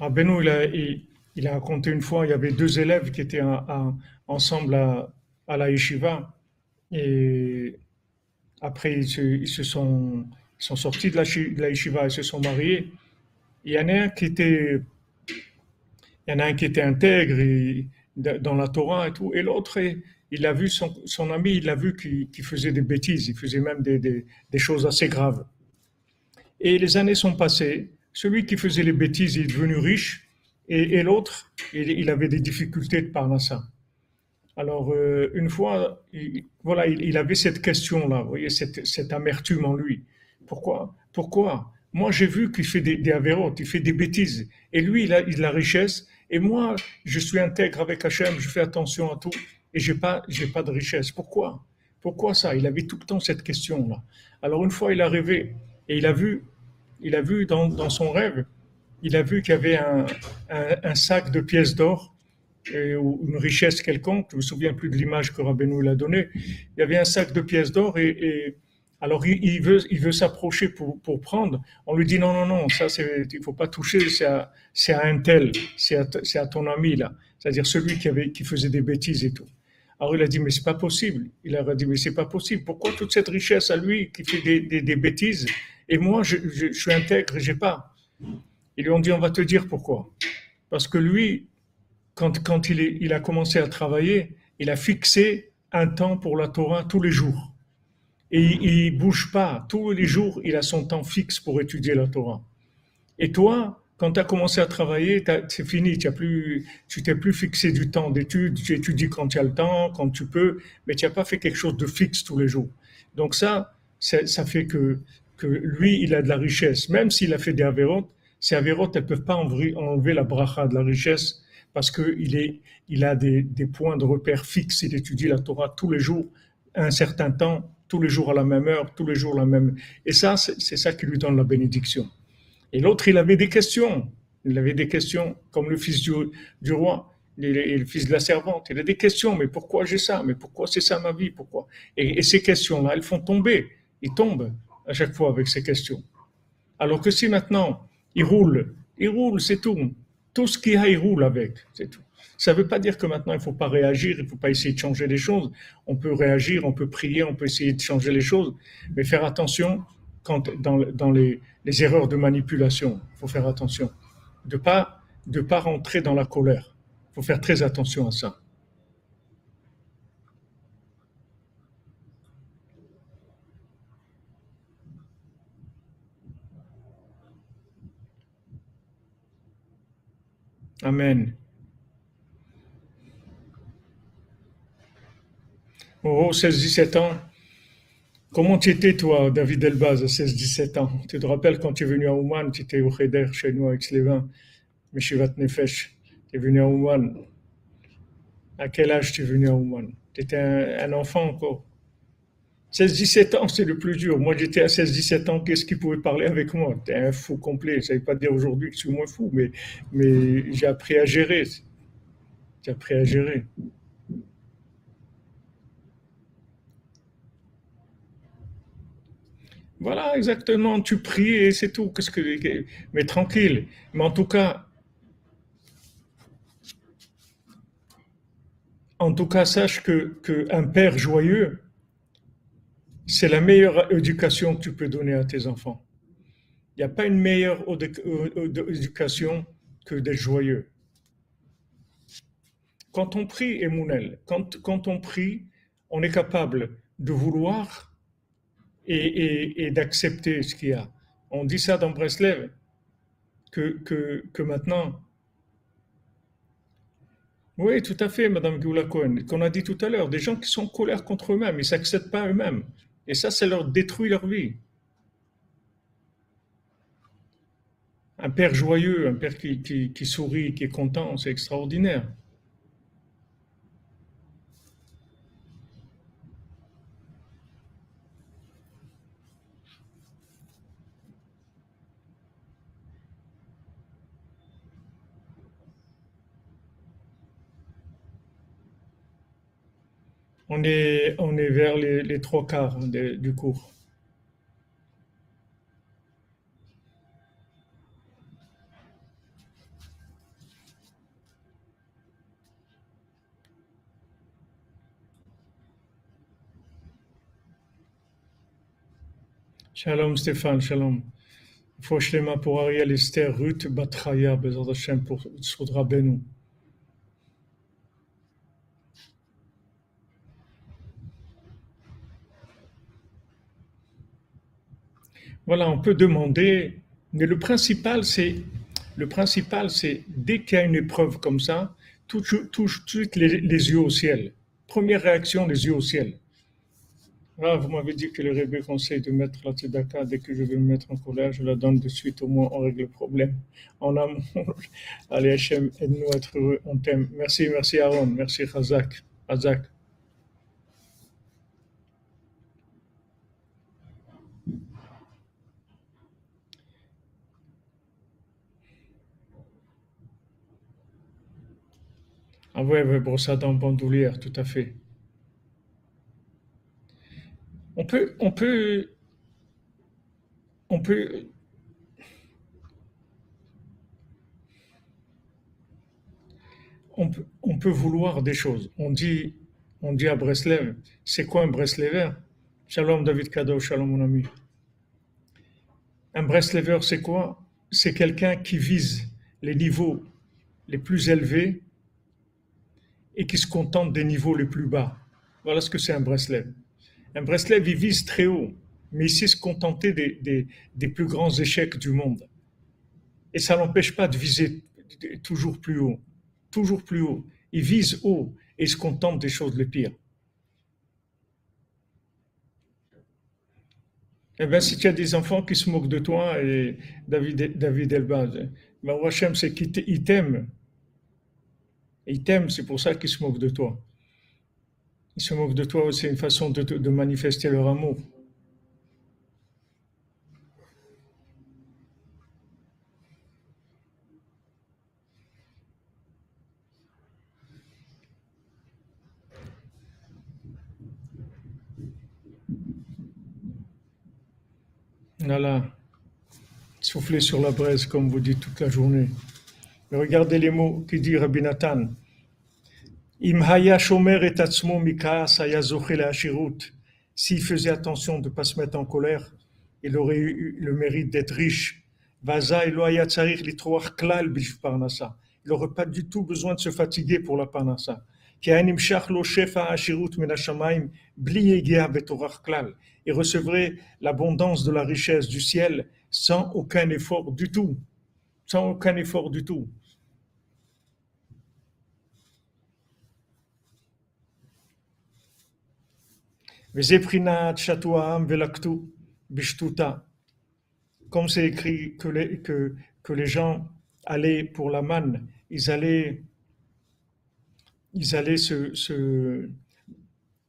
Ah, Benoît, il a, il, a, raconté une fois, il y avait deux élèves qui étaient ensemble à, la yeshiva. Et après, ils se, sont, sortis de la, de la yeshiva, ils se sont mariés. Il y en a un qui était il y en a un qui était intègre dans la Torah et tout, et l'autre, il a vu son, ami, il a vu qu'il faisait des bêtises, il faisait même des, choses assez graves. Et les années sont passées, celui qui faisait les bêtises il est devenu riche, et, l'autre, il, avait des difficultés de par ça. Alors, euh, une fois, il, voilà, il, avait cette question-là, voyez, cette, amertume en lui. Pourquoi? Pourquoi? Moi, j'ai vu qu'il fait des, des avérotes, il fait des bêtises. Et lui, il a la richesse, et moi, je suis intègre avec Hachem, je fais attention à tout et j'ai pas, j'ai pas de richesse. Pourquoi? Pourquoi ça? Il avait tout le temps cette question-là. Alors une fois, il a rêvé et il a vu, il a vu dans, dans son rêve, il a vu qu'il y avait un, un, sac de pièces d'or ou une richesse quelconque. Je me souviens plus de l'image que Rabbeinu l'a donnée. Il y avait un sac de pièces d'or et, et alors il, veut, il veut s'approcher pour, pour, prendre. On lui dit non, non, non, ça c'est, il faut pas toucher, c'est à, à un tel, c'est à, à ton ami là, c'est-à-dire celui qui avait, qui faisait des bêtises et tout. Alors il a dit mais c'est pas possible. Il a dit mais c'est pas possible. Pourquoi toute cette richesse à lui qui fait des, des, des bêtises et moi je, je, je suis intègre, j'ai pas? Ils lui ont dit on va te dire pourquoi. Parce que lui, quand, quand il, est, il a commencé à travailler, il a fixé un temps pour la Torah tous les jours et il bouge pas. Tous les jours, il a son temps fixe pour étudier la Torah. Et toi, quand tu as commencé à travailler, c'est fini, as plus, tu t'es plus fixé du temps d'étude, tu étudies quand tu as le temps, quand tu peux, mais tu n'as pas fait quelque chose de fixe tous les jours. Donc ça, ça fait que, lui, il a de la richesse. Même s'il a fait des avérotes, ces avérotes, elles peuvent pas enlever la bracha de la richesse parce qu'il il a des, des points de repère fixes. Il étudie la Torah tous les jours, un certain temps, tous les jours à la même heure, tous les jours la même. Et ça, c'est ça qui lui donne la bénédiction. Et l'autre, il avait des questions. Il avait des questions, comme le fils du, roi et le fils de la servante. Il a des questions, mais pourquoi j'ai ça? Mais pourquoi c'est ça ma vie? Pourquoi? Et, ces questions-là, elles font tomber. Il tombe à chaque fois avec ces questions. Alors que si maintenant, il roule, il roule, c'est tout. Tout ce qu'il a, il roule avec, c'est tout. Ça ne veut pas dire que maintenant il ne faut pas réagir, il ne faut pas essayer de changer les choses. On peut réagir, on peut prier, on peut essayer de changer les choses, mais faire attention dans, les, erreurs de manipulation. Il faut faire attention. De ne pas rentrer dans la colère. Il faut faire très attention à ça. Amen. Oh, 16-17 ans. Comment tu étais, toi, David Elbaz, à 16-17 ans? Tu te rappelles quand tu es venu à Ouman, tu étais au Cheder chez nous avec Slévin, Meshivat Nefesh. Tu es venu à Ouman. À quel âge tu es venu à Ouman? Tu étais un, enfant encore. 16-17 ans, c'est le plus dur. Moi, j'étais à 16-17 ans, qu'est-ce qui pouvait parler avec moi? Tu es un fou complet. Ça ne veut pas dire aujourd'hui que je suis moins fou, mais j'ai appris à gérer. J'ai appris à gérer. Voilà, exactement. Tu pries et c'est tout. Qu'est-ce que, mais tranquille. Mais en tout cas, en tout cas, sache que, qu'un père joyeux, c'est la meilleure éducation que tu peux donner à tes enfants. Il n'y a pas une meilleure éducation que d'être joyeux. Quand on prie, Emounel, quand on prie, on est capable de vouloir et, d'accepter ce qu'il y a. On dit ça dans Breslev, que, maintenant, oui, tout à fait, Madame Gula Cohen, qu'on a dit tout à l'heure, des gens qui sont en colère contre eux-mêmes, ils ne s'acceptent pas eux-mêmes. Et ça, ça leur détruit leur vie. Un père joyeux, un père qui sourit, qui est content, c'est extraordinaire. On est, on est vers les, trois quarts du cours. Shalom Stéphane, shalom. Foshlema pour Ariel Esther, Ruth Batraya, Bezat Hashem pour Soudra Benou. Voilà, on peut demander, mais le principal, c'est le principal, c'est dès qu'il y a une épreuve comme ça, touche tout de suite les, yeux au ciel. Première réaction, les yeux au ciel. Ah, vous m'avez dit que le rébé conseille de mettre la tzedaka dès que je vais me mettre en colère, je la donne de suite, au moins on règle le problème. En amour. Allez, Hachem, aide-nous à être heureux, on t'aime. Merci, merci Aaron, merci Razak. Razak. Ah oui, brossade en bandoulière, tout à fait. On peut, on peut, on peut, on peut, on peut vouloir des choses. On dit, on dit à Breslev, c'est quoi un Breslever? Shalom David Kado, shalom mon ami. Un Breslever, c'est quoi? C'est quelqu'un qui vise les niveaux les plus élevés et qui se contente des niveaux les plus bas. Voilà ce que c'est un Breslev. Un Breslev, il vise très haut, mais il sait se contenter des, plus grands échecs du monde. Et ça n'empêche pas de viser toujours plus haut, toujours plus haut. Il vise haut et il se contente des choses les pires. Eh bien, si tu as des enfants qui se moquent de toi, et David, David Elbaz, ben, Hachem, c'est qu'ils t'aiment il t'aime, c'est pour ça qu'ils se moquent de toi. Ils se moquent de toi, c'est une façon de, manifester leur amour. Voilà. Souffler sur la braise, comme vous dites toute la journée. Regardez les mots qu'il dit Rabbi Nathan. S'il faisait attention de ne pas se mettre en colère, il aurait eu le mérite d'être riche. Il n'aurait pas du tout besoin de se fatiguer pour la parnassa. Il recevrait l'abondance de la richesse du ciel sans aucun effort du tout sans aucun effort du tout. Comme c'est écrit que les, que, les gens allaient pour la manne, ils allaient, ils allaient se, se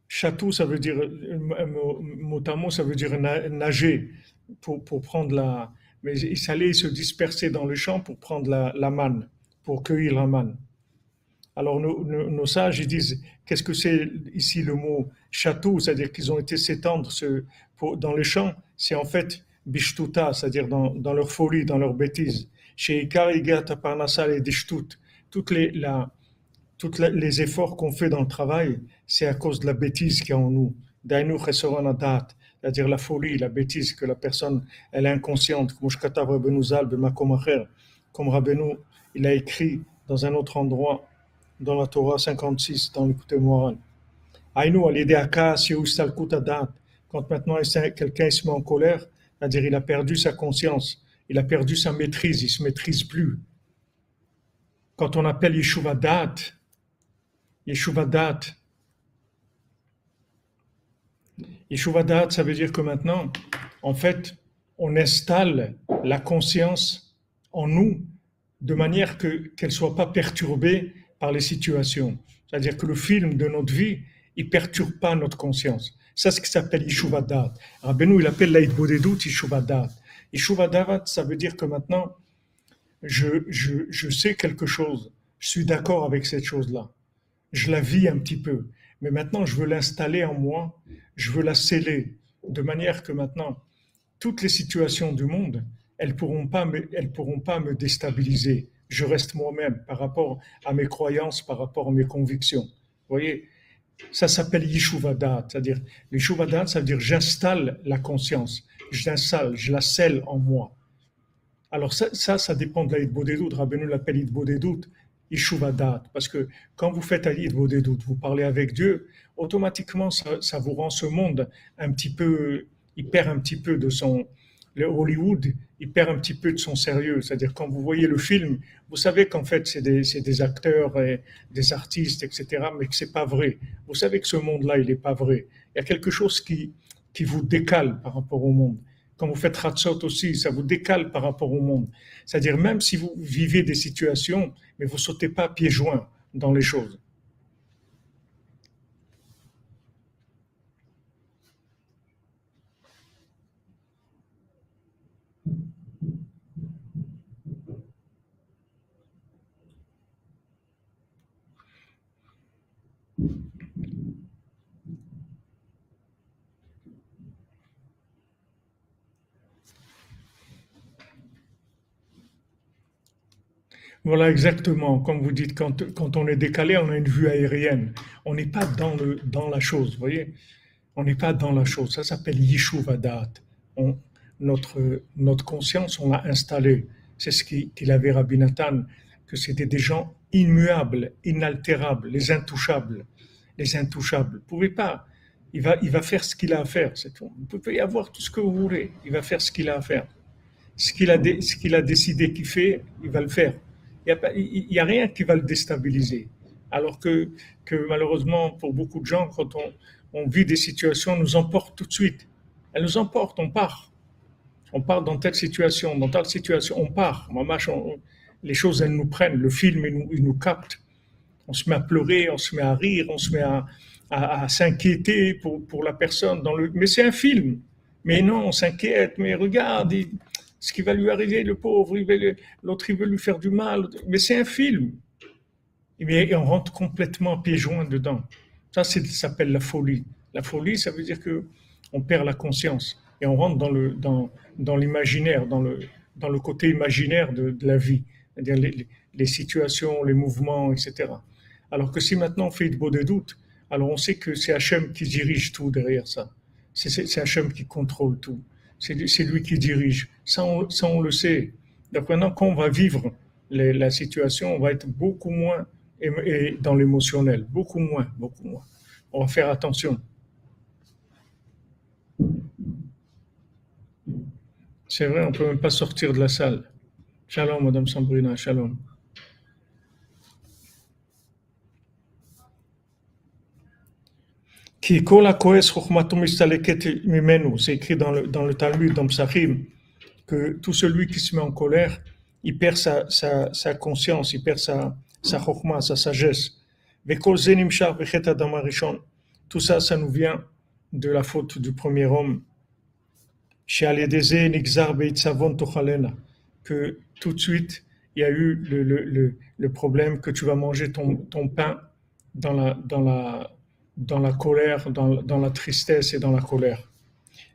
Chatou, ça veut dire, mot à mot, ça veut dire nager pour, pour prendre la, mais ils allaient se disperser dans le champ pour prendre la, manne, pour cueillir la manne. Alors nos, sages, ils disent, qu'est-ce que c'est ici le mot château, c'est-à-dire qu'ils ont été s'étendre dans les champs, c'est en fait bishtuta, c'est-à-dire dans, leur folie, dans leur bêtise. Chez Ikarigat, Parnassal et Dishtut, toutes les, la, tous les efforts qu'on fait dans le travail, c'est à cause de la bêtise qu'il y a en nous. C'est-à-dire la folie, la bêtise que la personne, elle est inconsciente. Comme Rabbeinu, il a écrit dans un autre endroit, dans la Torah 56, dans l'écoute moral. Quand maintenant quelqu'un se met en colère, c'est-à-dire il a perdu sa conscience, il a perdu sa maîtrise, il se maîtrise plus. Quand on appelle Yeshuva Dat, Yeshuva Dat, Yeshuva ça veut dire que maintenant, en fait, on installe la conscience en nous de manière que qu'elle soit pas perturbée par les situations. C'est-à-dire que le film de notre vie, il perturbe pas notre conscience. C'est ce qui s'appelle Yeshuva Dat. Rabbeinu, il appelle l'Aïd Bodedut Yeshuva Dat, ça veut dire que maintenant, je, je, je sais quelque chose. Je suis d'accord avec cette chose-là. Je la vis un petit peu. Mais maintenant, je veux l'installer en moi. Je veux la sceller. De manière que maintenant, toutes les situations du monde, elles pourront pas me, elles pourront pas me déstabiliser je reste moi-même par rapport à mes croyances, par rapport à mes convictions. Vous voyez, ça s'appelle Yishuvadat, c'est-à-dire Yishuvadat, ça veut dire j'installe la conscience, je l'installe, je la scelle en moi. Alors ça, ça, dépend de l'Aïd Bodedut. Rabbeinu l'appelle Aïd Yishuvadat, parce que quand vous faites Aïd Bodedut, vous parlez avec Dieu, automatiquement ça, ça vous rend ce monde un petit peu, il perd un petit peu de son, le Hollywood, il perd un petit peu de son sérieux. C'est-à-dire, quand vous voyez le film, vous savez qu'en fait, c'est des, des, acteurs, et des artistes, etc., mais que c'est pas vrai. Vous savez que ce monde-là, il n'est pas vrai. Il y a quelque chose qui, qui vous décale par rapport au monde. Quand vous faites Ratzot aussi, ça vous décale par rapport au monde. C'est-à-dire, même si vous vivez des situations, mais vous sautez pas pieds joints dans les choses. Voilà exactement, comme vous dites, quand, on est décalé, on a une vue aérienne. On n'est pas dans, le, dans la chose, vous voyez On n'est pas dans la chose. Ça s'appelle Yishuvadat. On, notre, notre conscience, on l'a installée. C'est ce qu'il avait Rabbi Nathan, que c'était des gens immuables, inaltérables, les intouchables. Les intouchables. Vous pouvez pas. Il va, il va faire ce qu'il a à faire. Vous pouvez y avoir tout ce que vous voulez. Il va faire ce qu'il a à faire. Ce qu'il a, qu'il a décidé qu'il fait, il va le faire n'y a, rien qui va le déstabiliser. Alors que, malheureusement, pour beaucoup de gens, quand on, on vit des situations, nous emportent tout de suite. Elles nous emportent, on part. On part dans telle situation, dans telle situation, on part. les choses, elles nous prennent. Le film, il nous, il capte. On se met à pleurer, on se met à rire, on se met à, s'inquiéter pour, la personne. Mais c'est un film. Mais non, on s'inquiète. Mais regarde, il, ce qui va lui arriver, le pauvre, l'autre il veut lui faire du mal, mais c'est un film. Et on rentre complètement pieds joints dedans. Ça, ça s'appelle la folie. La folie, ça veut dire que on perd la conscience et on rentre dans dans, dans l'imaginaire, dans le côté imaginaire de, la vie, c'est-à-dire les, les, situations, les mouvements, etc. Alors que si maintenant on fait de beaux des doutes, alors on sait que c'est Hachem qui dirige tout derrière ça. C'est Hachem qui contrôle tout c'est lui qui dirige. Ça on, le sait. Donc maintenant, quand on va vivre la situation, on va être beaucoup moins dans l'émotionnel, beaucoup moins, beaucoup moins. On va faire attention. C'est vrai, on peut même pas sortir de la salle. Shalom, Madame Sambrina, shalom. C'est écrit dans le, dans le Talmud, dans Psachim, que tout celui qui se met en colère, il perd sa, sa, conscience, il perd sa, sa chokma, sa sagesse. Tout ça, ça nous vient de la faute du premier homme. Que tout de suite, il y a eu le, le, le, le problème que tu vas manger ton, ton pain dans la, dans la, dans la colère, dans, dans la tristesse et dans la colère.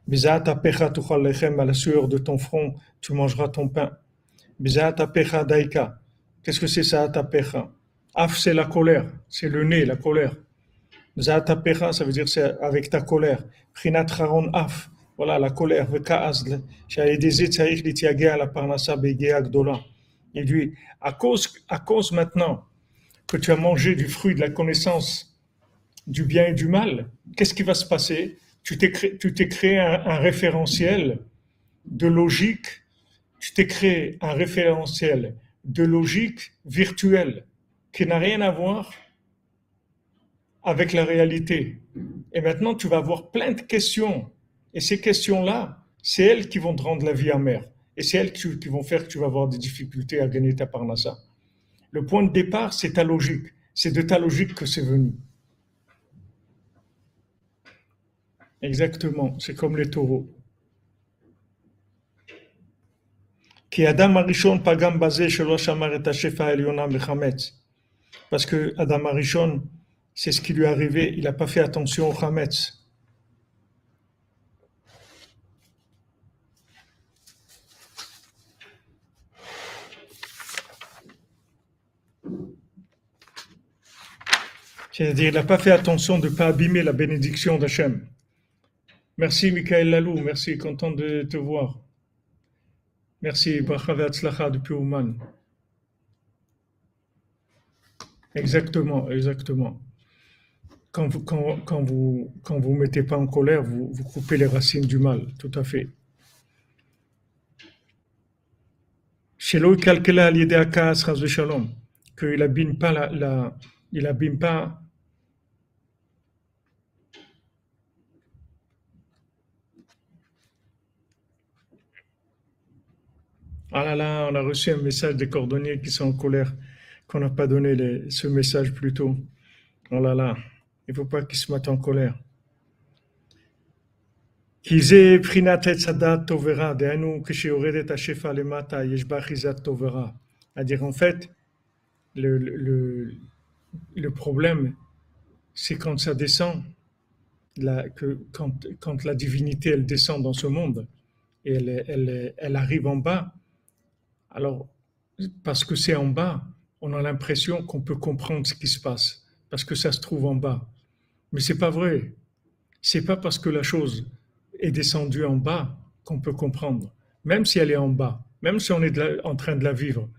À la sueur de ton front, tu mangeras ton pain. Qu'est-ce que c'est ça, pecha? Af, c'est la colère, c'est le nez, la colère. pecha, ça veut dire c'est avec ta colère. Prinat af, voilà la colère. Il dit, à cause, à cause maintenant que tu as mangé du fruit de la connaissance du bien et du mal, qu'est-ce qui va se passer? Tu t'es créé, un, référentiel de logique, tu t'es créé un référentiel de logique virtuelle qui n'a rien à voir avec la réalité. Et maintenant, tu vas avoir plein de questions. Et ces questions-là, c'est elles qui vont te rendre la vie amère. Et c'est elles qui, vont faire que tu vas avoir des difficultés à gagner ta parnassa. Le point de départ, c'est ta logique. C'est de ta logique que c'est venu. Exactement, c'est comme les taureaux. Parce que Adam Arishon, c'est ce qui lui est arrivé, il n'a pas fait attention au Hametz. C'est-à-dire, il n'a pas fait attention de ne pas abîmer la bénédiction d'Hachem. Merci Michael Lalou, merci, content de te voir. Merci, Bracha depuis Ouman. Exactement, exactement. Quand vous quand, quand vous quand vous mettez pas en colère, vous, vous coupez les racines du mal, tout à fait. Chez l'autre, à l'idée à Shalom, qu'il n'abîme pas la, la il abîme pas Ah là là, on a reçu un message des cordonniers qui sont en colère, qu'on n'a pas donné ce message plus tôt. Oh là là, il ne faut pas qu'ils se mettent en colère. C'est-à-dire, en fait, le, le, le problème, c'est quand ça descend, la, que, quand, quand, la divinité, elle descend dans ce monde, et elle, elle, elle arrive en bas, alors, parce que c'est en bas, on a l'impression qu'on peut comprendre ce qui se passe, parce que ça se trouve en bas. Mais c'est pas vrai. C'est pas parce que la chose est descendue en bas qu'on peut comprendre. Même si elle est en bas, même si on est en train de la vivre,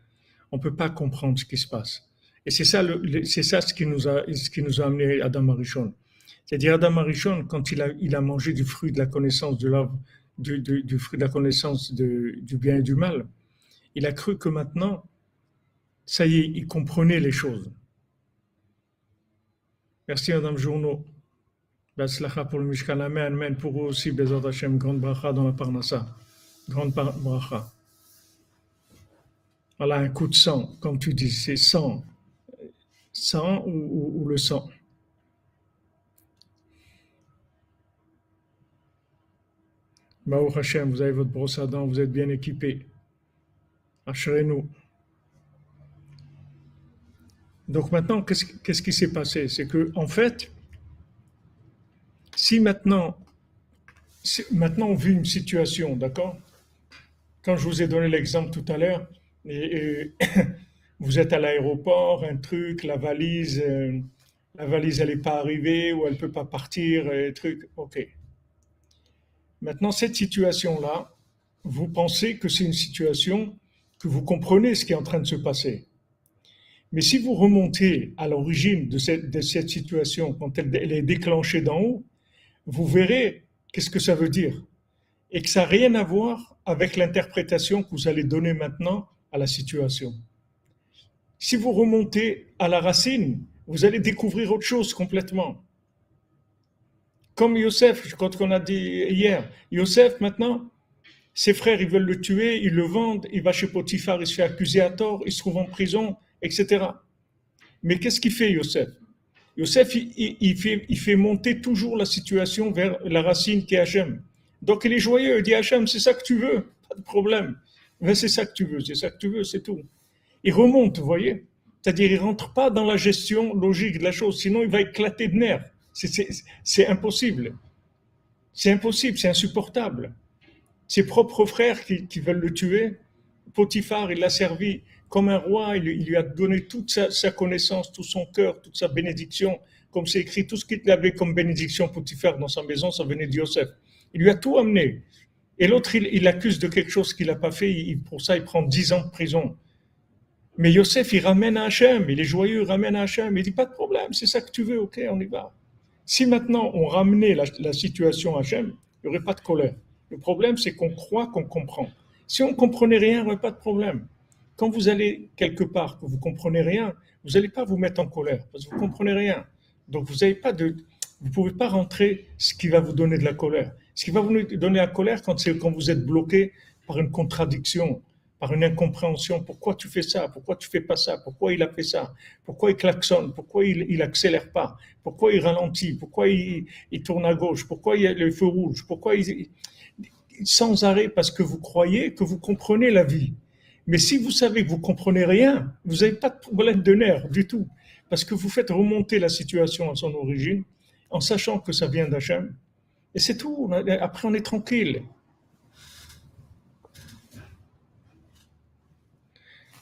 on peut pas comprendre ce qui se passe. Et c'est ça, c'est ça ce qui nous a, ce qui nous a amené Adam Arishon. C'est-à-dire Adam Arishon, quand il a, il a mangé du fruit de la connaissance de du, du, fruit de la connaissance du bien et du mal, il a cru que maintenant, ça y est, il comprenait les choses. Merci Madame Journeau. Baslacha pour le Mishkan Amen, Amen pour eux aussi, Bezat Hashem, grande bracha dans la Parnassa. Grande bracha. Voilà un coup de sang, comme tu dis, c'est sang. Sang ou, le sang? Baou Hashem, vous avez votre brosse à dents, vous êtes bien équipé. Ashrenu. Donc maintenant, qu'est-ce qui s'est passé? C'est que, en fait, si maintenant, maintenant on vit une situation, d'accord? Quand je vous ai donné l'exemple tout à l'heure, et, vous êtes à l'aéroport, un truc, la valise, euh, la valise elle n'est pas arrivée ou elle ne peut pas partir, et truc, ok. Maintenant, cette situation-là, vous pensez que c'est une situation vous comprenez ce qui est en train de se passer. Mais si vous remontez à l'origine de cette, situation, quand elle, elle est déclenchée d'en haut, vous verrez qu'est-ce que ça veut dire. Et que ça n'a rien à voir avec l'interprétation que vous allez donner maintenant à la situation. Si vous remontez à la racine, vous allez découvrir autre chose complètement. Comme Yosef, quand on a dit hier, Yosef maintenant, ses frères, ils veulent le tuer, ils le vendent, il va chez Potiphar, il se fait accuser à tort, il se trouve en prison, etc. Mais qu'est-ce qu'il fait, Yosef? Yosef, il, fait, monter toujours la situation vers la racine qui est Hachem. Donc il est joyeux, il dit Hachem, c'est ça que tu veux, pas de problème. c'est ça que tu veux, c'est ça que tu veux, c'est tout. Il remonte, vous voyez? C'est-à-dire, il rentre pas dans la gestion logique de la chose, sinon il va éclater de nerfs. C'est impossible. C'est impossible, c'est insupportable ses propres frères qui, veulent le tuer. Potiphar, il l'a servi comme un roi, il, lui a donné toute sa, connaissance, tout son cœur, toute sa bénédiction. Comme c'est écrit, tout ce qu'il avait comme bénédiction Potiphar dans sa maison, ça venait de Yosef. Il lui a tout amené. Et l'autre, il, l'accuse de quelque chose qu'il n'a pas fait. pour ça, il prend dix ans de prison. Mais Yosef, il ramène à Hachem. Il est joyeux, il ramène à Hachem. Il dit, pas de problème, c'est ça que tu veux, ok, on y va. Si maintenant on ramenait la, la situation à Hachem, il n'y aurait pas de colère. Le problème, c'est qu'on croit qu'on comprend. Si on ne comprenait rien, il n'y aurait pas de problème. Quand vous allez quelque part, que vous ne comprenez rien, vous n'allez pas vous mettre en colère, parce que vous ne comprenez rien. Donc vous n'avez pas de, vous pouvez pas rentrer ce qui va vous donner de la colère. Ce qui va vous donner la colère quand c'est quand vous êtes bloqué par une contradiction, par une incompréhension. Pourquoi tu fais ça? Pourquoi tu fais pas ça? Pourquoi il a fait ça? Pourquoi il klaxonne? Pourquoi il, il accélère pas? Pourquoi il ralentit? Pourquoi il, il, tourne à gauche? Pourquoi il y a le feu rouge? Pourquoi il, sans arrêt parce que vous croyez que vous comprenez la vie. Mais si vous savez que vous comprenez rien, vous n'avez pas de problème de nerfs du tout. Parce que vous faites remonter la situation à son origine en sachant que ça vient d'Hachem. Et c'est tout. Après, on est tranquille.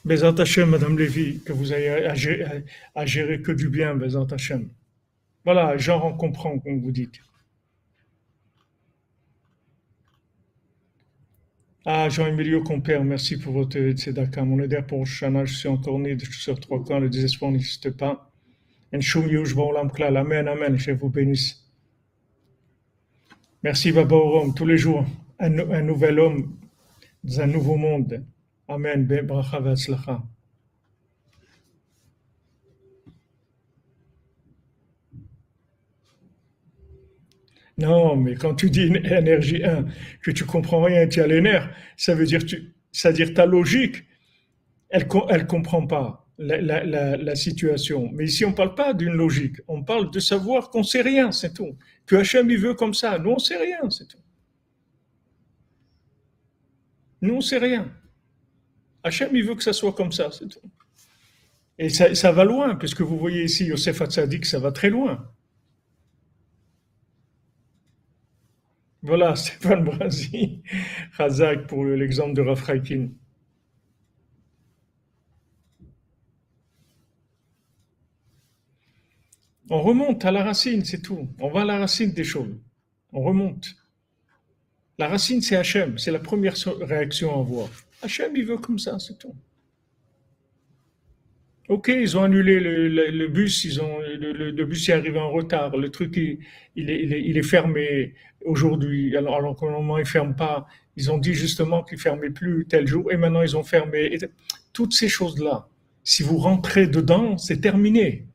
Bézant Hachem, Madame Lévy, que vous ayez à gérer, que du bien, Bézant Hachem. Voilà, genre on comprend, comme vous dites. Ah, Jean-Emilio Compère, merci pour votre tzedaka. Mon aider pour Shana, je suis encore né sur trois camps, le désespoir n'existe pas. Amen, Amen, je vous bénisse. Merci, Baba Orom, tous les jours, un, nouvel homme dans un nouveau monde. Amen, Bracha Non, mais quand tu dis énergie 1, que tu comprends rien, tu as les nerfs, ça veut dire, tu, ça veut dire ta logique, elle elle comprend pas la, situation. Mais ici, on parle pas d'une logique, on parle de savoir qu'on sait rien, c'est tout. Que Hachem, il veut comme ça. Nous, on sait rien, c'est tout. Nous, on sait rien. Hachem, il veut que ça soit comme ça, c'est tout. Et ça, ça va loin, puisque vous voyez ici, Yosef Hatzadik, ça va très loin. Voilà, Stéphane Brasi, Razak pour l'exemple de Rafraikin. On remonte à la racine, c'est tout. On va à la racine des choses. On remonte. La racine, c'est Hachem. C'est la première réaction à voir. Hachem, il veut comme ça, c'est tout. Ok, ils ont annulé le, bus, ils ont, le, bus est arrivé en retard, le truc il, est, fermé aujourd'hui, alors, alors que normalement il ferme pas. Ils ont dit justement qu'ils fermaient plus tel jour et maintenant ils ont fermé. toutes ces choses-là, si vous rentrez dedans, c'est terminé.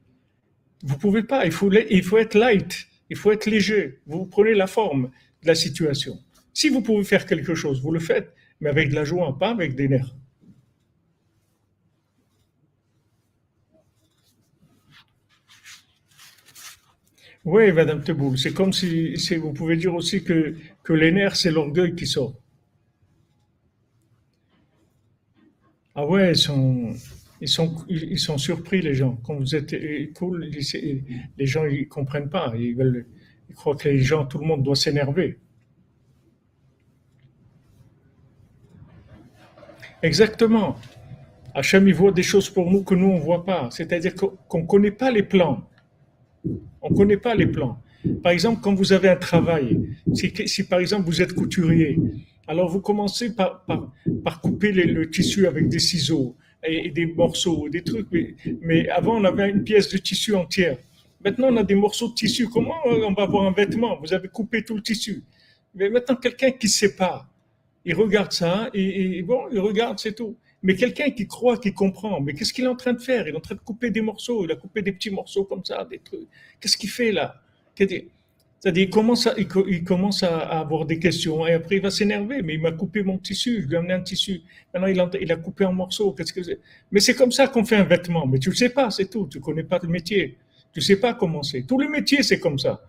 Vous pouvez pas, il faut être light, il faut être léger. Vous prenez la forme de la situation. Si vous pouvez faire quelque chose, vous le faites, mais avec de la joie, pas avec des nerfs. Oui, Madame Teboul, c'est comme si, vous pouvez dire aussi que, les nerfs, c'est l'orgueil qui sort. Ah ouais, ils sont, ils sont, ils sont surpris, les gens. Quand vous êtes cool, les gens, ils comprennent pas. Ils croient que les gens, tout le monde doit s'énerver. Exactement. Hachem, il voit des choses pour nous que nous, on ne voit pas. C'est-à-dire qu'on ne connaît pas les plans. On ne connaît pas les plans. Par exemple, quand vous avez un travail, si, par exemple vous êtes couturier, alors vous commencez par, couper le tissu avec des ciseaux et, des morceaux, des trucs. Mais, avant, on avait une pièce de tissu entière. Maintenant, on a des morceaux de tissu. Comment on va avoir un vêtement? Vous avez coupé tout le tissu. Mais maintenant, quelqu'un qui pas, il regarde ça et bon, il regarde, c'est tout. Mais quelqu'un qui croit, qui comprend, mais qu'est-ce qu'il est en train de faire? Il est en train de couper des morceaux, il a coupé des petits morceaux comme ça, des trucs. Qu'est-ce qu'il fait là? C'est-à-dire, il commence, à, il, commence à, avoir des questions et après il va s'énerver. Mais il m'a coupé mon tissu, je lui ai amené un tissu. Maintenant, il a, coupé en morceaux. Qu'est-ce que Mais c'est comme ça qu'on fait un vêtement. Mais tu ne sais pas, c'est tout. Tu ne connais pas le métier. Tu ne sais pas comment c'est. Tous les métiers, c'est comme ça.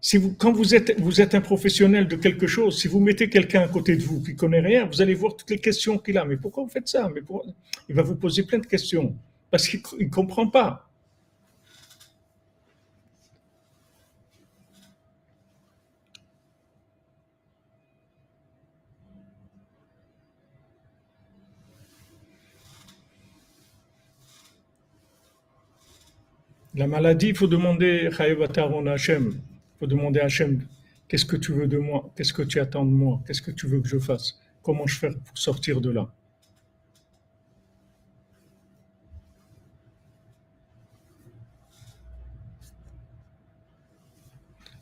Si vous, quand vous êtes, vous êtes un professionnel de quelque chose, si vous mettez quelqu'un à côté de vous qui connaît rien, vous allez voir toutes les questions qu'il a. Mais pourquoi vous faites ça? Mais Il va vous poser plein de questions parce qu'il ne comprend pas. La maladie, il faut demander Hachem. Il faut demander à Hachem Qu'est-ce que tu veux de moi? Qu'est-ce que tu attends de moi? Qu'est-ce que tu veux que je fasse? Comment je fais pour sortir de là?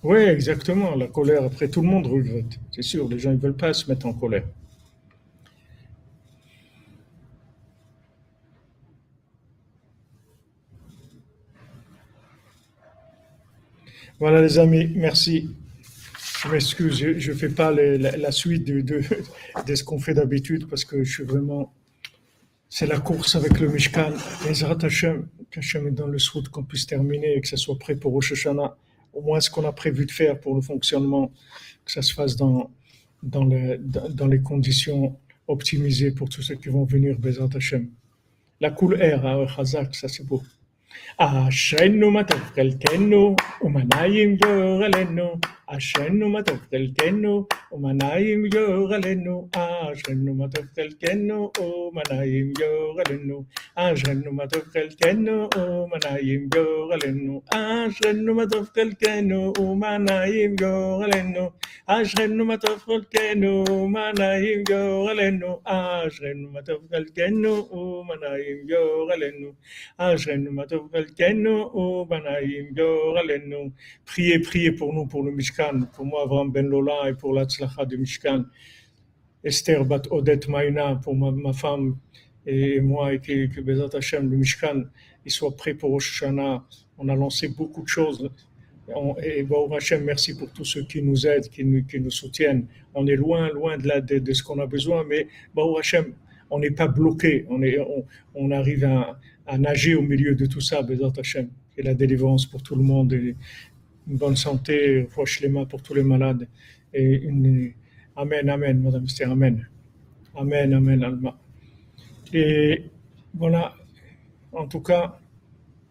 Oui, exactement. La colère, après, tout le monde regrette. C'est sûr, les gens ne veulent pas se mettre en colère. Voilà les amis, merci. Je m'excuse, je ne fais pas la, suite de, ce qu'on fait d'habitude parce que je suis vraiment... C'est la course avec le Mishkan. Ezrat Hashem, qu'Hachem est dans le souhait qu'on puisse terminer et que ça soit prêt pour Rosh. Au moins ce qu'on a prévu de faire pour le fonctionnement, que ça se fasse dans, les, conditions optimisées pour tous ceux qui vont venir, Bezrat Hashem. La cool air à Chazak, ça c'est beau. عشرنو ما تبقى الكنو وما نايم جوغلنو Achene nous matofkelkeno, o mana'im yoraleno. Achene nous matofkelkeno, o mana'im yoraleno. Achene nous matofkelkeno, o mana'im yoraleno. Achene nous mana'im yoraleno. Achene nous mana'im yoraleno. Achene nous mana'im yoraleno. Priez, priez pour nous, pour nous pour moi, Avram Ben Lola, et pour l'Atzlacha du Mishkan. Esther Bat Odette Maïna, pour ma, femme et moi, et que, Bezat Hashem, le Mishkan, il soit prêt pour Rosh On a lancé beaucoup de choses. et Baruch Hashem, merci pour tous ceux qui nous aident, qui nous, qui soutiennent. On est loin, loin de, la, de, ce qu'on a besoin, mais Baruch Hashem, on n'est pas bloqué. On, arrive à nager au milieu de tout ça, Bézat Hashem. Et la délivrance pour tout le monde, une bonne santé, les mains pour tous les malades. Et une... Amen, Amen, Madame Esther, Amen. Amen, Amen, Alma. Et voilà, en tout cas,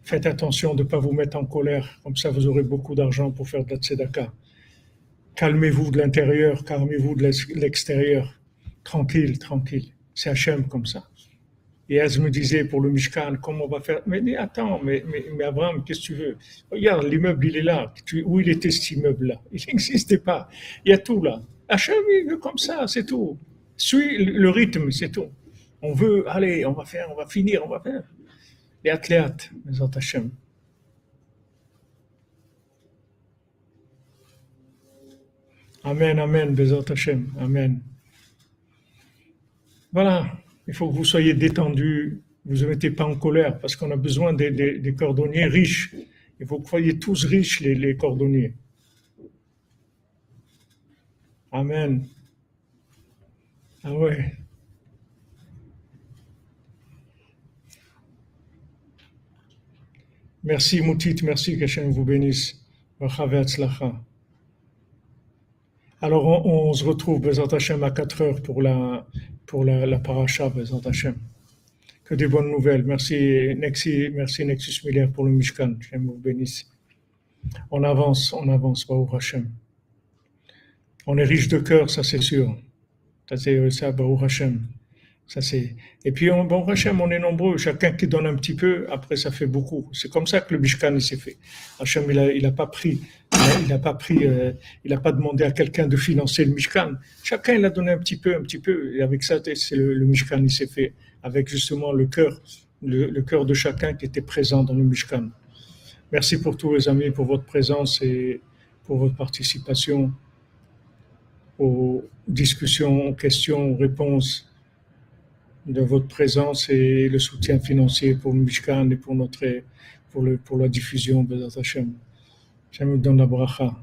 faites attention de ne pas vous mettre en colère, comme ça vous aurez beaucoup d'argent pour faire de la tzedaka. Calmez-vous de l'intérieur, calmez-vous de l'extérieur. Tranquille, tranquille. C'est Hachem comme ça. Et elle me disait pour le Mishkan, comment on va faire? Mais attends, mais, Abraham, qu'est-ce que tu veux? Regarde, l'immeuble, il est là. où il était cet immeuble-là? Il n'existait pas. Il y a tout là. Hachem, il veut comme ça, c'est tout. Suis le rythme, c'est tout. On veut, allez, on va faire, on va finir, on va faire. Les athlètes, les Hachem. Amen, amen, Bezat Hashem, amen. Voilà. Il faut que vous soyez détendu, vous ne mettez pas en colère, parce qu'on a besoin des, cordonniers riches. Il faut que vous soyez tous riches, les, cordonniers. Amen. Ah ouais. Merci Moutit, merci qu'Hachem vous bénisse. Alors on, se retrouve, Bezat Hachem, à 4 heures pour la, pour la, paracha, Bezat Hashem. Que des bonnes nouvelles. Merci Nexi, merci Nexus Miller pour le Mishkan. Je vous bénisse. On avance, on avance, Baruch Hashem. On est riche de cœur, ça c'est sûr. Ça c'est Baruch Hashem. Et puis on, bon Hachem, on est nombreux. Chacun qui donne un petit peu, après ça fait beaucoup. C'est comme ça que le Mishkan s'est fait. Hachem, il a, il a pas pris, il a, pas euh, pas demandé à quelqu'un de financer le Mishkan. Chacun il a donné un petit peu, un petit peu. Et avec ça, c'est le, Mishkan il s'est fait avec justement le cœur, le cœur de chacun qui était présent dans le Mishkan. Merci pour tous les amis, pour votre présence et pour votre participation aux discussions, aux questions, aux réponses de votre présence et le soutien financier pour Mishkan et pour notre pour, le, pour la diffusion de Hashem. La bracha.